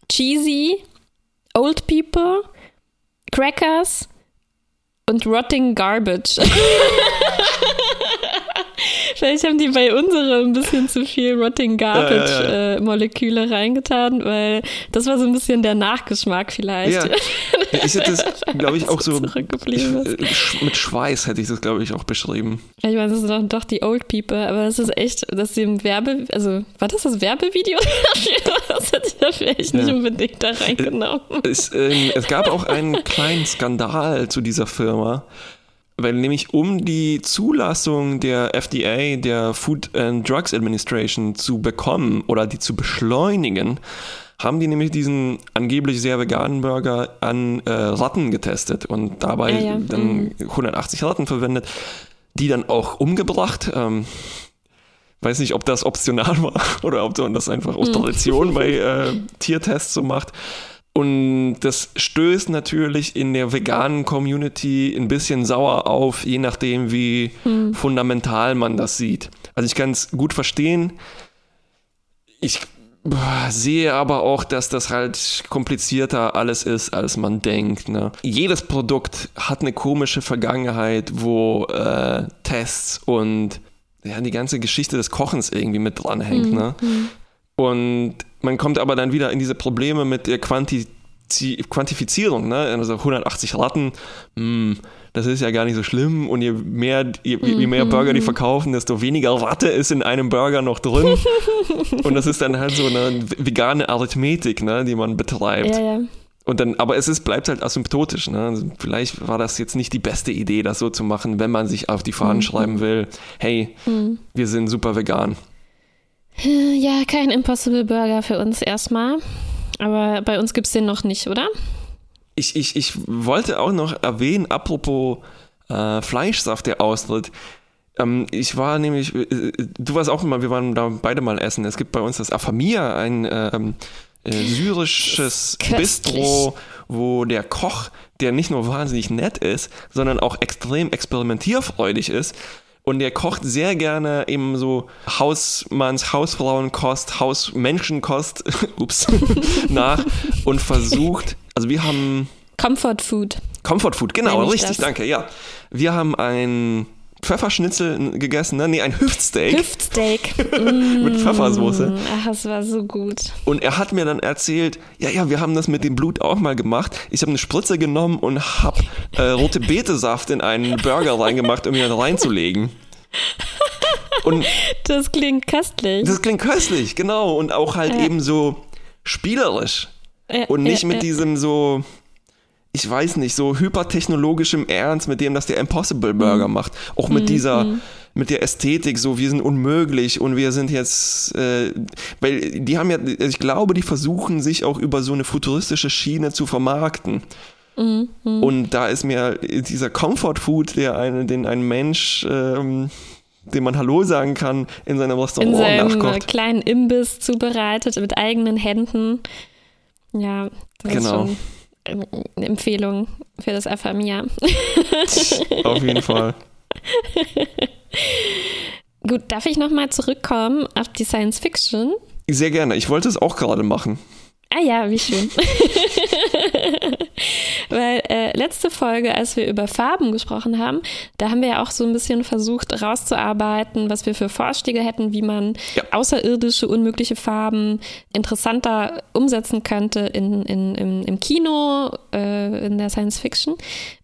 Cheesy, Old People, Crackers und Rotting Garbage. <laughs> <laughs> Vielleicht haben die bei unserem ein bisschen zu viel Rotting Garbage ja, ja, ja. Äh, Moleküle reingetan, weil das war so ein bisschen der Nachgeschmack vielleicht. Ja. <laughs> Ich hätte das, glaube ich, auch so ich, mit Schweiß hätte ich das, glaube ich, auch beschrieben. Ich meine, das sind doch, doch die Old People, aber das ist echt, dass sie im Werbe, also war das das Werbevideo <laughs> das hätte ich da vielleicht nicht unbedingt da reingenommen. Es, äh, es gab auch einen kleinen Skandal zu dieser Firma weil nämlich um die Zulassung der FDA, der Food and Drugs Administration, zu bekommen oder die zu beschleunigen, haben die nämlich diesen angeblich sehr veganen Burger an äh, Ratten getestet und dabei ja, ja. dann mhm. 180 Ratten verwendet, die dann auch umgebracht. Ähm, weiß nicht, ob das optional <laughs> war oder ob man das einfach aus mhm. Tradition bei <laughs> äh, Tiertests so macht. Und das stößt natürlich in der veganen Community ein bisschen sauer auf, je nachdem, wie hm. fundamental man das sieht. Also ich kann es gut verstehen. Ich sehe aber auch, dass das halt komplizierter alles ist, als man denkt. Ne? Jedes Produkt hat eine komische Vergangenheit, wo äh, Tests und ja, die ganze Geschichte des Kochens irgendwie mit dranhängt. Hm. Ne? Hm. Und man kommt aber dann wieder in diese Probleme mit der Quanti Quantifizierung, ne? Also 180 Ratten, mh, hm, das ist ja gar nicht so schlimm. Und je mehr, je, je mehr Burger die mhm. verkaufen, desto weniger Ratte ist in einem Burger noch drin. <laughs> und das ist dann halt so eine vegane Arithmetik, ne, die man betreibt. Ja, ja. Und dann, aber es ist, bleibt halt asymptotisch. Ne? Also vielleicht war das jetzt nicht die beste Idee, das so zu machen, wenn man sich auf die Fahnen mhm. schreiben will, hey, mhm. wir sind super vegan. Ja, kein Impossible Burger für uns erstmal. Aber bei uns gibt es den noch nicht, oder? Ich, ich, ich wollte auch noch erwähnen, apropos äh, Fleischsaft, der austritt. Ähm, ich war nämlich, äh, du warst auch immer, wir waren da beide mal essen. Es gibt bei uns das Afamia, ein ähm, äh, syrisches Bistro, wo der Koch, der nicht nur wahnsinnig nett ist, sondern auch extrem experimentierfreudig ist, und der kocht sehr gerne eben so Hausmanns, Hausfrauenkost, Hausmenschenkost, <laughs> ups, <laughs> nach und versucht, also wir haben. Comfort Food. Comfort Food, genau, richtig, das. danke, ja. Wir haben ein Pfefferschnitzel gegessen, ne? Nee, ein Hüftsteak. Hüftsteak. <laughs> mit Pfeffersoße. Ach, das war so gut. Und er hat mir dann erzählt, ja, ja, wir haben das mit dem Blut auch mal gemacht. Ich habe eine Spritze genommen und habe äh, rote Betesaft in einen Burger reingemacht, um ihn dann reinzulegen. Und das klingt köstlich. Das klingt köstlich, genau. Und auch halt ja. eben so spielerisch. Ja, und nicht ja, mit diesem so ich weiß nicht, so hypertechnologischem Ernst, mit dem das der Impossible Burger mhm. macht. Auch mit mhm. dieser, mhm. mit der Ästhetik, so wir sind unmöglich und wir sind jetzt, äh, weil die haben ja, ich glaube, die versuchen sich auch über so eine futuristische Schiene zu vermarkten. Mhm. Und da ist mir dieser Comfort Food, der eine, den ein Mensch ähm, dem man Hallo sagen kann, in seinem Restaurant in seinem nachkocht. kleinen Imbiss zubereitet mit eigenen Händen. Ja, das genau. ist schon eine Empfehlung für das Afamia. <laughs> Auf jeden Fall. <laughs> Gut, darf ich nochmal zurückkommen auf die Science Fiction? Sehr gerne. Ich wollte es auch gerade machen. Ah ja, wie schön. <laughs> Weil äh, letzte Folge, als wir über Farben gesprochen haben, da haben wir ja auch so ein bisschen versucht rauszuarbeiten, was wir für Vorschläge hätten, wie man ja. außerirdische, unmögliche Farben interessanter umsetzen könnte in, in, im, im Kino, äh, in der Science Fiction.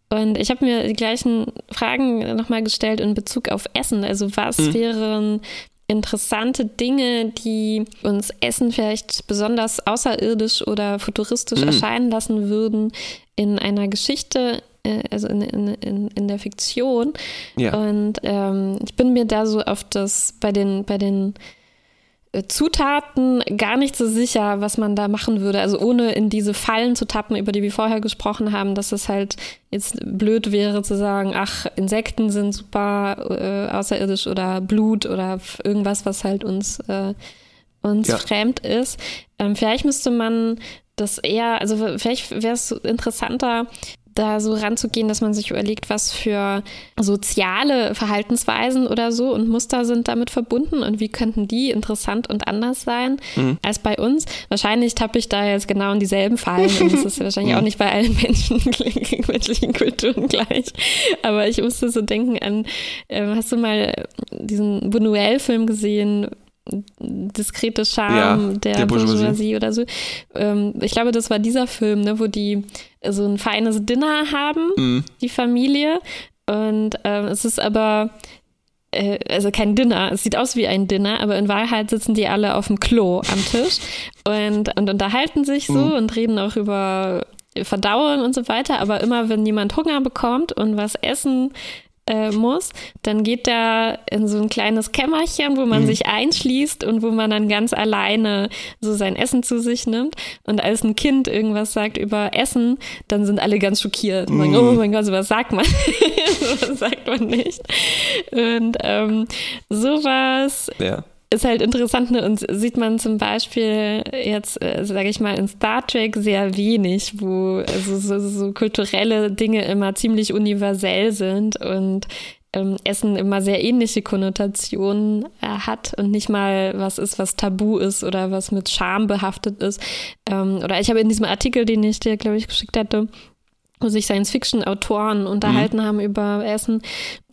Und ich habe mir die gleichen Fragen nochmal gestellt in Bezug auf Essen. Also was mhm. wären interessante Dinge, die uns Essen vielleicht besonders außerirdisch oder futuristisch mhm. erscheinen lassen würden in einer Geschichte, äh, also in, in, in, in der Fiktion. Ja. Und ähm, ich bin mir da so auf das bei den, bei den Zutaten gar nicht so sicher, was man da machen würde. Also ohne in diese Fallen zu tappen, über die wir vorher gesprochen haben, dass es halt jetzt blöd wäre zu sagen, ach, Insekten sind super äh, außerirdisch oder Blut oder irgendwas, was halt uns, äh, uns ja. fremd ist. Ähm, vielleicht müsste man das eher, also vielleicht wäre es interessanter, da so ranzugehen, dass man sich überlegt, was für soziale Verhaltensweisen oder so und Muster sind damit verbunden und wie könnten die interessant und anders sein mhm. als bei uns. Wahrscheinlich tappe ich da jetzt genau in dieselben Fallen und das ist wahrscheinlich auch nicht bei allen Menschen, <laughs> menschlichen Kulturen gleich. Aber ich musste so denken an, äh, hast du mal diesen Buñuel-Film gesehen, diskrete Charme ja, der, der Bourgeoisie. Bourgeoisie oder so. Ähm, ich glaube, das war dieser Film, ne, wo die so ein feines Dinner haben, mhm. die Familie. Und ähm, es ist aber äh, also kein Dinner, es sieht aus wie ein Dinner, aber in Wahrheit sitzen die alle auf dem Klo am Tisch <laughs> und, und unterhalten sich so mhm. und reden auch über Verdauung und so weiter. Aber immer, wenn jemand Hunger bekommt und was essen äh, muss, dann geht er in so ein kleines Kämmerchen, wo man mhm. sich einschließt und wo man dann ganz alleine so sein Essen zu sich nimmt. Und als ein Kind irgendwas sagt über Essen, dann sind alle ganz schockiert und sagen, mhm. oh mein Gott, sowas sagt man. <laughs> sowas sagt man nicht. Und ähm, sowas. Ja ist halt interessant ne? und sieht man zum Beispiel jetzt, äh, sage ich mal, in Star Trek sehr wenig, wo also so, so kulturelle Dinge immer ziemlich universell sind und ähm, Essen immer sehr ähnliche Konnotationen äh, hat und nicht mal was ist, was tabu ist oder was mit Scham behaftet ist. Ähm, oder ich habe in diesem Artikel, den ich dir, glaube ich, geschickt hatte, wo sich Science-Fiction-Autoren unterhalten mhm. haben über Essen.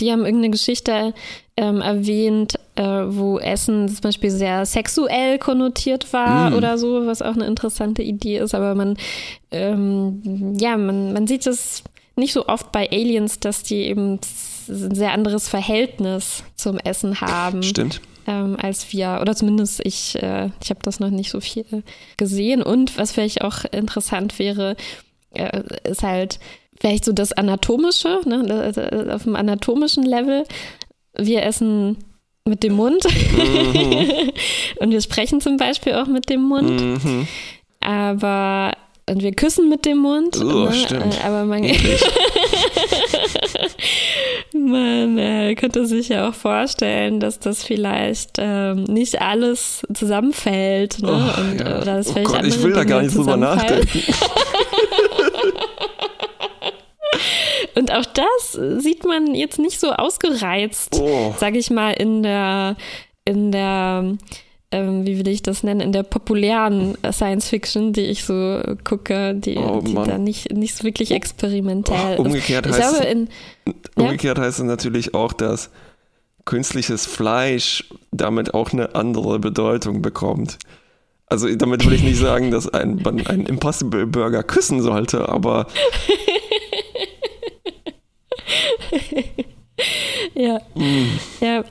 Die haben irgendeine Geschichte ähm, erwähnt, äh, wo Essen zum Beispiel sehr sexuell konnotiert war mhm. oder so, was auch eine interessante Idee ist. Aber man, ähm, ja, man, man sieht es nicht so oft bei Aliens, dass die eben ein sehr anderes Verhältnis zum Essen haben. Stimmt. Ähm, als wir, oder zumindest ich, äh, ich habe das noch nicht so viel gesehen. Und was vielleicht auch interessant wäre, ist halt vielleicht so das Anatomische, ne, auf dem anatomischen Level. Wir essen mit dem Mund mhm. <laughs> und wir sprechen zum Beispiel auch mit dem Mund. Mhm. Aber und wir küssen mit dem Mund. Oh, ne? stimmt. Äh, aber man, <laughs> man äh, könnte sich ja auch vorstellen, dass das vielleicht ähm, nicht alles zusammenfällt. Ne? Oh, und, ja. Oder das oh Gott, ich will da gar nicht drüber nachdenken. <laughs> Und auch das sieht man jetzt nicht so ausgereizt, oh. sage ich mal, in der, in der, ähm, wie will ich das nennen, in der populären Science Fiction, die ich so gucke, die, oh, die da nicht, nicht so wirklich experimentell oh, umgekehrt ist. Heißt, glaube, in, umgekehrt ja? heißt es natürlich auch, dass künstliches Fleisch damit auch eine andere Bedeutung bekommt. Also damit will ich nicht sagen, dass ein, man einen Impossible Burger küssen sollte, aber <laughs> <laughs> ja. Mm. Ja.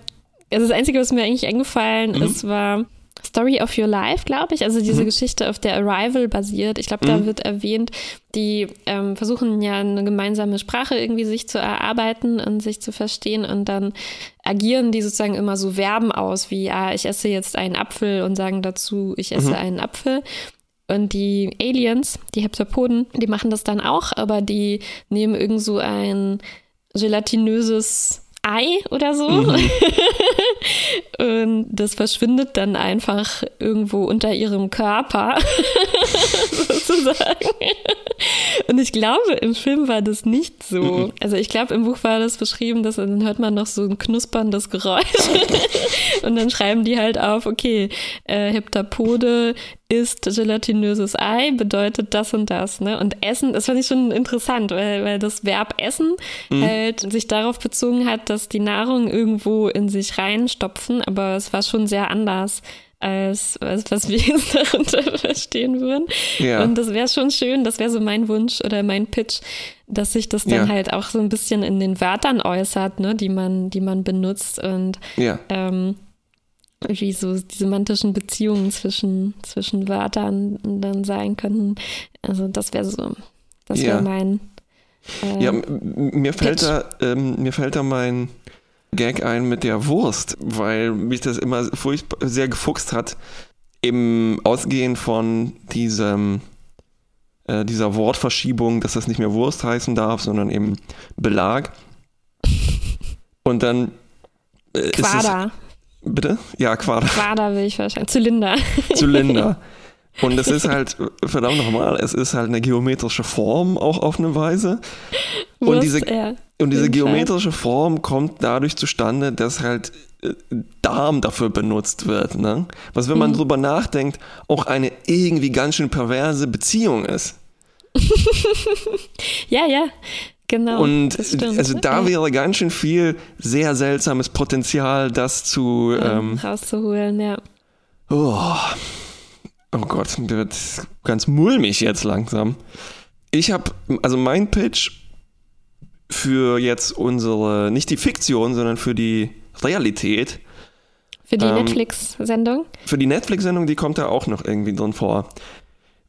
Also das Einzige, was mir eigentlich eingefallen mhm. ist, war Story of Your Life, glaube ich. Also diese mhm. Geschichte, auf der Arrival basiert. Ich glaube, da mhm. wird erwähnt, die ähm, versuchen ja eine gemeinsame Sprache irgendwie sich zu erarbeiten und sich zu verstehen und dann agieren die sozusagen immer so Verben aus, wie, ah, ich esse jetzt einen Apfel und sagen dazu, ich esse mhm. einen Apfel. Und die Aliens, die Heptapoden, die machen das dann auch, aber die nehmen irgend so ein gelatinöses Ei oder so. Mhm. <laughs> und das verschwindet dann einfach irgendwo unter ihrem Körper, <laughs> sozusagen. Und ich glaube, im Film war das nicht so. Mhm. Also ich glaube, im Buch war das beschrieben, dass dann hört man noch so ein knusperndes Geräusch. <laughs> und dann schreiben die halt auf, okay, äh, Heptapode ist gelatinöses Ei, bedeutet das und das. Ne? Und Essen, das fand ich schon interessant, weil, weil das Verb Essen mhm. halt sich darauf bezogen hat, dass die Nahrung irgendwo in sich reinstopfen, aber es war schon sehr anders als, als was wir <laughs> jetzt darunter verstehen würden. Ja. Und das wäre schon schön, das wäre so mein Wunsch oder mein Pitch, dass sich das dann ja. halt auch so ein bisschen in den Wörtern äußert, ne, die man, die man benutzt und ja. ähm, wie so die semantischen Beziehungen zwischen, zwischen Wörtern dann sein können. Also das wäre so, das wäre ja. mein. Äh, ja, mir fällt da, ähm, mir fällt da mein Gag ein mit der Wurst, weil mich das immer furchtbar sehr gefuchst hat im Ausgehen von diesem äh, dieser Wortverschiebung, dass das nicht mehr Wurst heißen darf, sondern eben Belag. <laughs> Und dann äh, Quader. Bitte? Ja, Quader. Quader will ich wahrscheinlich. Zylinder. Zylinder. <laughs> Und es ist halt, verdammt nochmal, es ist halt eine geometrische Form auch auf eine Weise. Und Muss diese, er. und diese Fall. geometrische Form kommt dadurch zustande, dass halt äh, Darm dafür benutzt wird. Ne? Was, wenn man Mhm. drüber nachdenkt, auch eine irgendwie ganz schön perverse Beziehung ist. <laughs> Ja, ja, genau. Und das stimmt. also da wäre ganz schön viel sehr seltsames Potenzial, das zu. Ähm, rauszuholen, ja. oh, oh Gott, mir wird ganz mulmig jetzt langsam. Ich habe, also mein Pitch für jetzt unsere, nicht die Fiktion, sondern für die Realität, Für die Ähm, Netflix-Sendung. für die Netflix-Sendung, die kommt da auch noch irgendwie drin vor.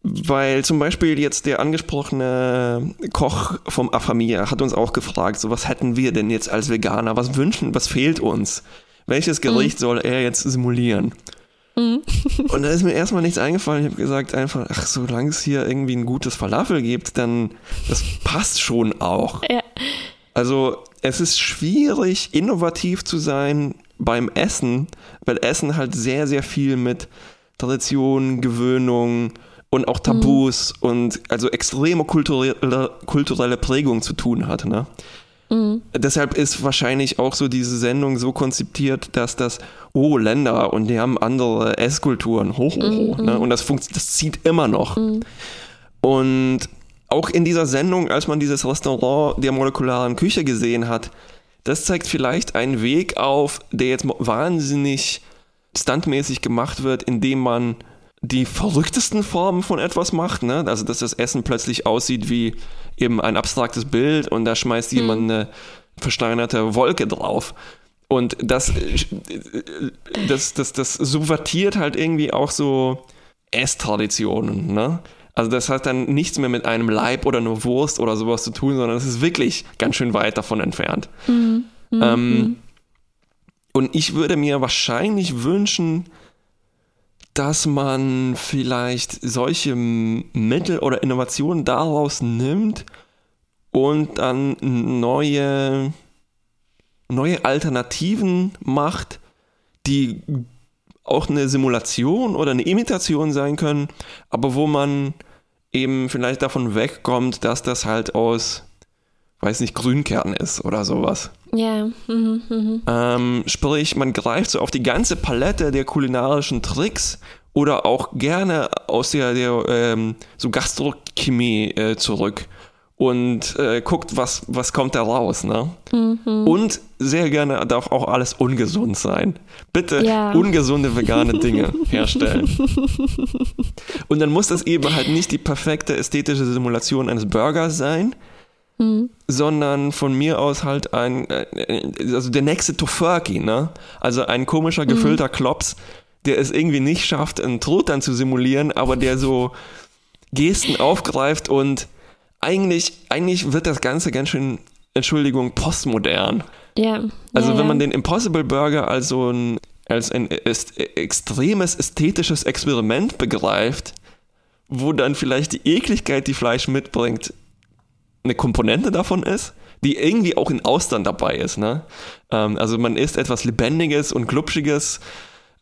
Weil zum Beispiel jetzt der angesprochene Koch vom Affamia hat uns auch gefragt, so was hätten wir denn jetzt als Veganer, was wünschen, was fehlt uns? Welches Gericht soll er jetzt simulieren? <laughs> Und da ist mir erstmal nichts eingefallen. Ich habe gesagt einfach, ach, solange es hier irgendwie ein gutes Falafel gibt, dann das passt schon auch. Ja. Also es ist schwierig, innovativ zu sein beim Essen, weil Essen halt sehr, sehr viel mit Tradition, Gewöhnung und auch Tabus und also extreme kulturelle, kulturelle Prägung zu tun hat. Ne? Deshalb ist wahrscheinlich auch so diese Sendung so konzipiert, dass das, oh, Länder und die haben andere Esskulturen, hoch, hoch, hoch. Ne? Und das, funkt, das zieht immer noch. Und auch in dieser Sendung, als man dieses Restaurant der molekularen Küche gesehen hat, das zeigt vielleicht einen Weg auf, der jetzt wahnsinnig standmäßig gemacht wird, indem man die verrücktesten Formen von etwas macht, ne? Also dass das Essen plötzlich aussieht wie eben ein abstraktes Bild und da schmeißt jemand eine versteinerte Wolke drauf. Und das, äh, das, das, das subvertiert halt irgendwie auch so Esstraditionen, ne? Also das hat dann nichts mehr mit einem Leib oder einer Wurst oder sowas zu tun, sondern es ist wirklich ganz schön weit davon entfernt. Ähm, und ich würde mir wahrscheinlich wünschen, dass man vielleicht solche Mittel oder Innovationen daraus nimmt und dann neue, neue Alternativen macht, die auch eine Simulation oder eine Imitation sein können, aber wo man eben vielleicht davon wegkommt, dass das halt aus, weiß nicht, Grünkern ist oder sowas. Ja. Mhm, mhm. Ähm, sprich, man greift so auf die ganze Palette der kulinarischen Tricks oder auch gerne aus der, der ähm, so Gastrochemie äh, zurück und äh, guckt, was, was kommt da raus. Ne? Und sehr gerne darf auch alles ungesund sein. Bitte Ja. ungesunde vegane Dinge <laughs> herstellen. Und dann muss das eben halt nicht die perfekte ästhetische Simulation eines Burgers sein, sondern von mir aus halt ein, äh, also der nächste Tofurkey, ne? Also ein komischer gefüllter Klops, der es irgendwie nicht schafft, einen Truthahn zu simulieren, aber der so Gesten aufgreift und eigentlich, eigentlich wird das Ganze ganz schön, Entschuldigung, postmodern. Ja. Also ja, wenn ja. man den Impossible Burger als so ein, als ein äst extremes ästhetisches Experiment begreift, wo dann vielleicht die Ekligkeit, die Fleisch mitbringt, eine Komponente davon ist, die irgendwie auch in Austern dabei ist. Ne? Ähm, also man isst etwas Lebendiges und Glubschiges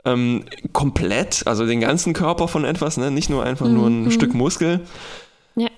ähm, komplett, also den ganzen Körper von etwas, ne? nicht nur einfach nur ein Stück Muskel. Ja.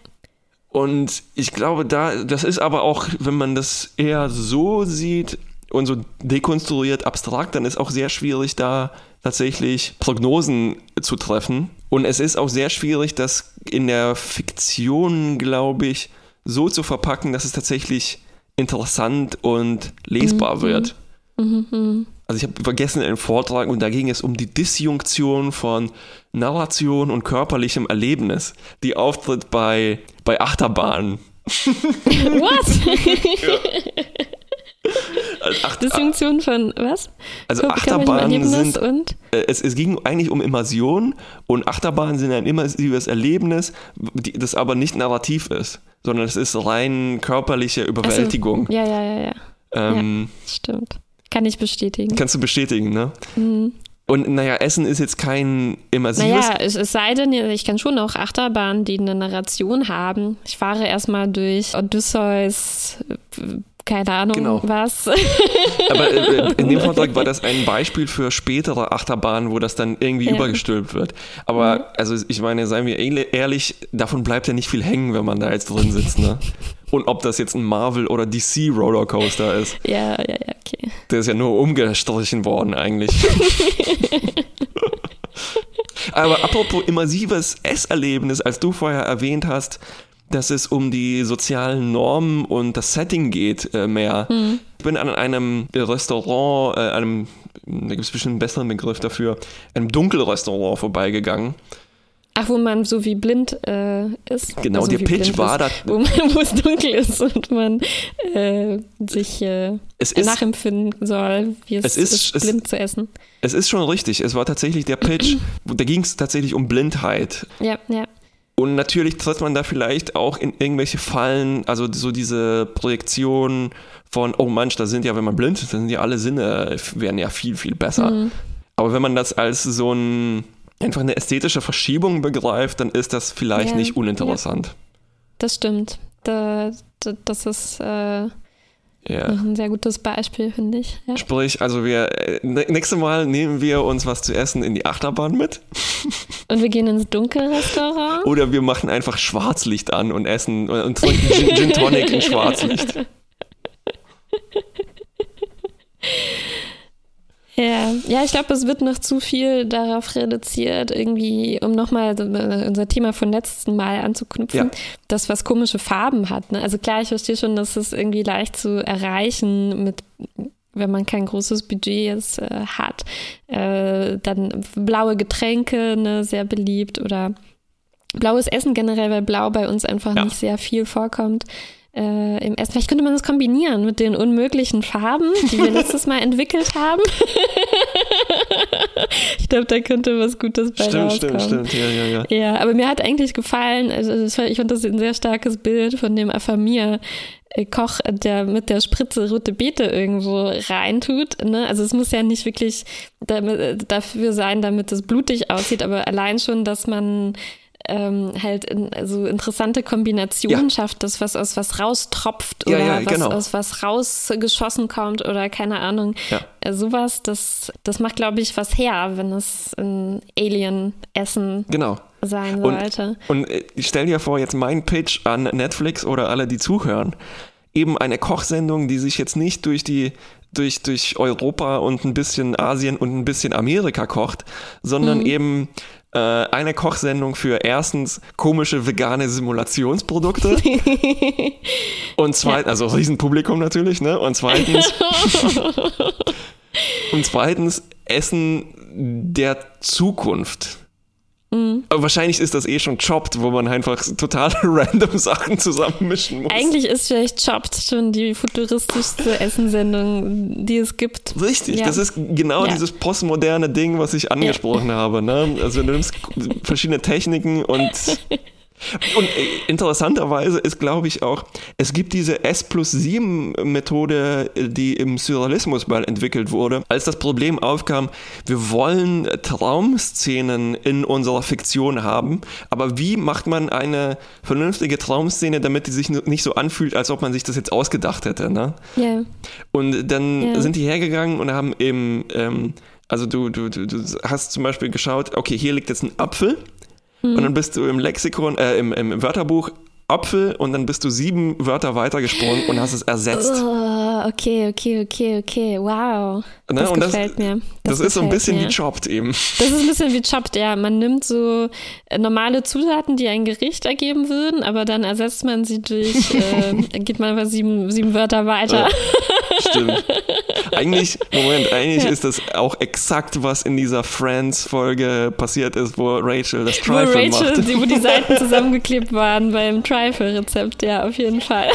Und ich glaube, da, das ist aber auch, wenn man das eher so sieht und so dekonstruiert, abstrakt, dann ist auch sehr schwierig, da tatsächlich Prognosen zu treffen. Und es ist auch sehr schwierig, das in der Fiktion, glaube ich, so zu verpacken, dass es tatsächlich interessant und lesbar wird. Also ich habe vergessen einen Vortrag und da ging es um die Disjunktion von Narration und körperlichem Erlebnis, die auftritt bei, bei Achterbahnen. <laughs> <laughs> What? Also, Ach, Disjunktion von was? Also Achterbahnen sind- und äh, es, es ging eigentlich um Immersion und Achterbahnen sind ein immersives Erlebnis, das aber nicht narrativ ist, sondern es ist rein körperliche Überwältigung. So. Ja, ja, ja, ja. Ähm, Stimmt. Kann ich bestätigen. Kannst du bestätigen, ne? Und naja, Essen ist jetzt kein immersives Naja, es, es sei denn, ich kann schon auch Achterbahnen, die eine Narration haben. Ich fahre erstmal durch Odysseus keine Ahnung Genau. was. <laughs> Aber äh, in dem Vortrag war das ein Beispiel für spätere Achterbahnen, wo das dann irgendwie Ja. Mhm. übergestülpt wird. Aber also ich meine, seien wir ehrlich, davon bleibt ja nicht viel hängen, wenn man da jetzt drin sitzt. Ne? Und ob das jetzt ein Marvel oder DC Rollercoaster ist, ja, ja, ja, okay. der ist ja nur umgestrichen worden eigentlich. <laughs> Aber apropos immersives Esserlebnis, als du vorher erwähnt hast, dass es um die sozialen Normen und das Setting geht äh, mehr. Ich bin an einem Restaurant, äh, einem, da gibt es bestimmt einen besseren Begriff dafür, einem Dunkelrestaurant vorbeigegangen. Ach, wo man so wie blind äh, ist. Genau, also der Pitch war ist, <laughs> Wo, es dunkel ist und man äh, sich äh, Es nachempfinden soll, wie es, Es ist- ist, es- blind zu essen. Es ist schon richtig, es war tatsächlich der Pitch, <clears throat> da ging es tatsächlich um Blindheit. Ja, ja. Und natürlich tritt man da vielleicht auch in irgendwelche Fallen, also so diese Projektion von, oh Mensch, da sind ja, wenn man blind ist, dann sind ja alle Sinne, werden ja viel, viel besser. Aber wenn man das als so ein, einfach eine ästhetische Verschiebung begreift, dann ist das vielleicht Ja, nicht uninteressant. Das stimmt. Da, da, das ist äh, Ja. noch ein sehr gutes Beispiel, finde ich. Ja. Sprich, also wir, äh, nächste Mal nehmen wir uns was zu essen in die Achterbahn mit <laughs> Und wir gehen ins Dunkelrestaurant. oder wir machen einfach Schwarzlicht an und essen äh, und trinken Gin, Gin Tonic in <laughs> Schwarzlicht. <laughs> Ja, ja, ich glaube, es wird noch zu viel darauf reduziert, irgendwie, um nochmal unser Thema von letzten Mal anzuknüpfen, Ja. das, was komische Farben hat. Ne? Also klar, ich verstehe schon, dass es irgendwie leicht zu erreichen mit wenn man kein großes Budget jetzt äh, hat, äh, dann blaue Getränke, ne, sehr beliebt oder blaues Essen generell, weil blau bei uns einfach Ja. nicht sehr viel vorkommt äh, im Essen. Vielleicht könnte man das kombinieren mit den unmöglichen Farben, die wir <laughs> letztes Mal entwickelt haben. <laughs> ich glaube, da könnte was Gutes bei Stimmt, rauskommen. stimmt, stimmt. Ja, ja, ja. Ja, aber mir hat eigentlich gefallen, also ich fand das ein sehr starkes Bild von dem Afamir. äh, Koch, der mit der Spritze rote Beete irgendwo reintut. Ne? Also es muss ja nicht wirklich damit, äh, dafür sein, damit es blutig aussieht, aber allein schon, dass man ähm, halt in, also interessante Kombinationen Ja. schafft, das was aus was raustropft Ja, oder ja, was genau. aus was rausgeschossen kommt oder keine Ahnung. Äh, Sowas, das, das macht, glaube ich, was her, wenn es ein Alien-Essen Genau. sein Und, sollte. und äh, stell dir vor, jetzt mein Pitch an Netflix oder alle, die zuhören. Eben eine Kochsendung, die sich jetzt nicht durch die durch, durch Europa und ein bisschen Asien und ein bisschen Amerika kocht, sondern Mhm. eben äh, eine Kochsendung für erstens komische vegane Simulationsprodukte <laughs> und zweitens, also Riesenpublikum natürlich, ne? Und zweitens, <laughs> und zweitens Essen der Zukunft. Aber wahrscheinlich ist das eh schon Chopped, wo man einfach total <laughs> random Sachen zusammenmischen muss. Eigentlich ist vielleicht Chopped schon die futuristischste Essensendung, die es gibt. Richtig, Ja. das ist genau Ja. dieses postmoderne Ding, was ich angesprochen habe. Ne? Also du nimmst verschiedene Techniken und <laughs> und äh, interessanterweise ist, glaube ich, auch, es gibt diese S plus 7 Methode, die im Surrealismus mal entwickelt wurde. Als das Problem aufkam, wir wollen Traumszenen in unserer Fiktion haben, aber wie macht man eine vernünftige Traumszene, damit die sich nicht so anfühlt, als ob man sich das jetzt ausgedacht hätte, ne? Ja. Und dann Ja. sind die hergegangen und haben eben, ähm, also du, du, du, du hast zum Beispiel geschaut, okay, hier liegt jetzt ein Apfel und dann bist du im Lexikon, äh, im, im Wörterbuch Apfel und dann bist du sieben Wörter weitergesprungen und hast es ersetzt. Oh, okay, okay, okay, okay. Wow. Ne, Das und das- gefällt mir. Das, ist so ein bisschen mir. wie Chopped eben. Das ist ein bisschen wie <laughs> Chopped, ja. Man nimmt so äh, normale Zutaten, die ein Gericht ergeben würden, aber dann ersetzt man sie durch, <laughs> äh, geht man einfach sieben, sieben Wörter weiter. Stimmt. <laughs> Eigentlich, Moment, eigentlich ist das auch exakt, was in dieser Friends-Folge passiert ist, wo Rachel das Wo Trifle Rachel, macht. die, wo die Seiten zusammengeklebt waren beim Trifle-Rezept, ja, auf jeden Fall.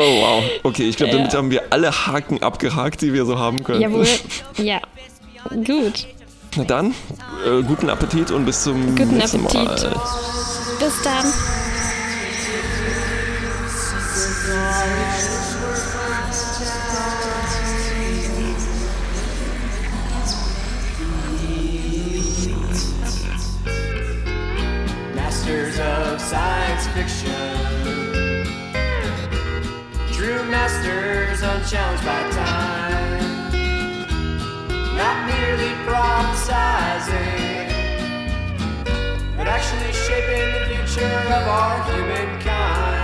Oh wow, okay, ich glaube, damit Ja. haben wir alle Haken abgehakt, die wir so haben können. Jawohl. Ja. Gut. Na dann, äh, guten Appetit und bis zum Guten nächsten Appetit. Mal. Bis dann. Masters of science masters unchallenged by time, not merely prophesizing, but actually shaping the future of our humankind.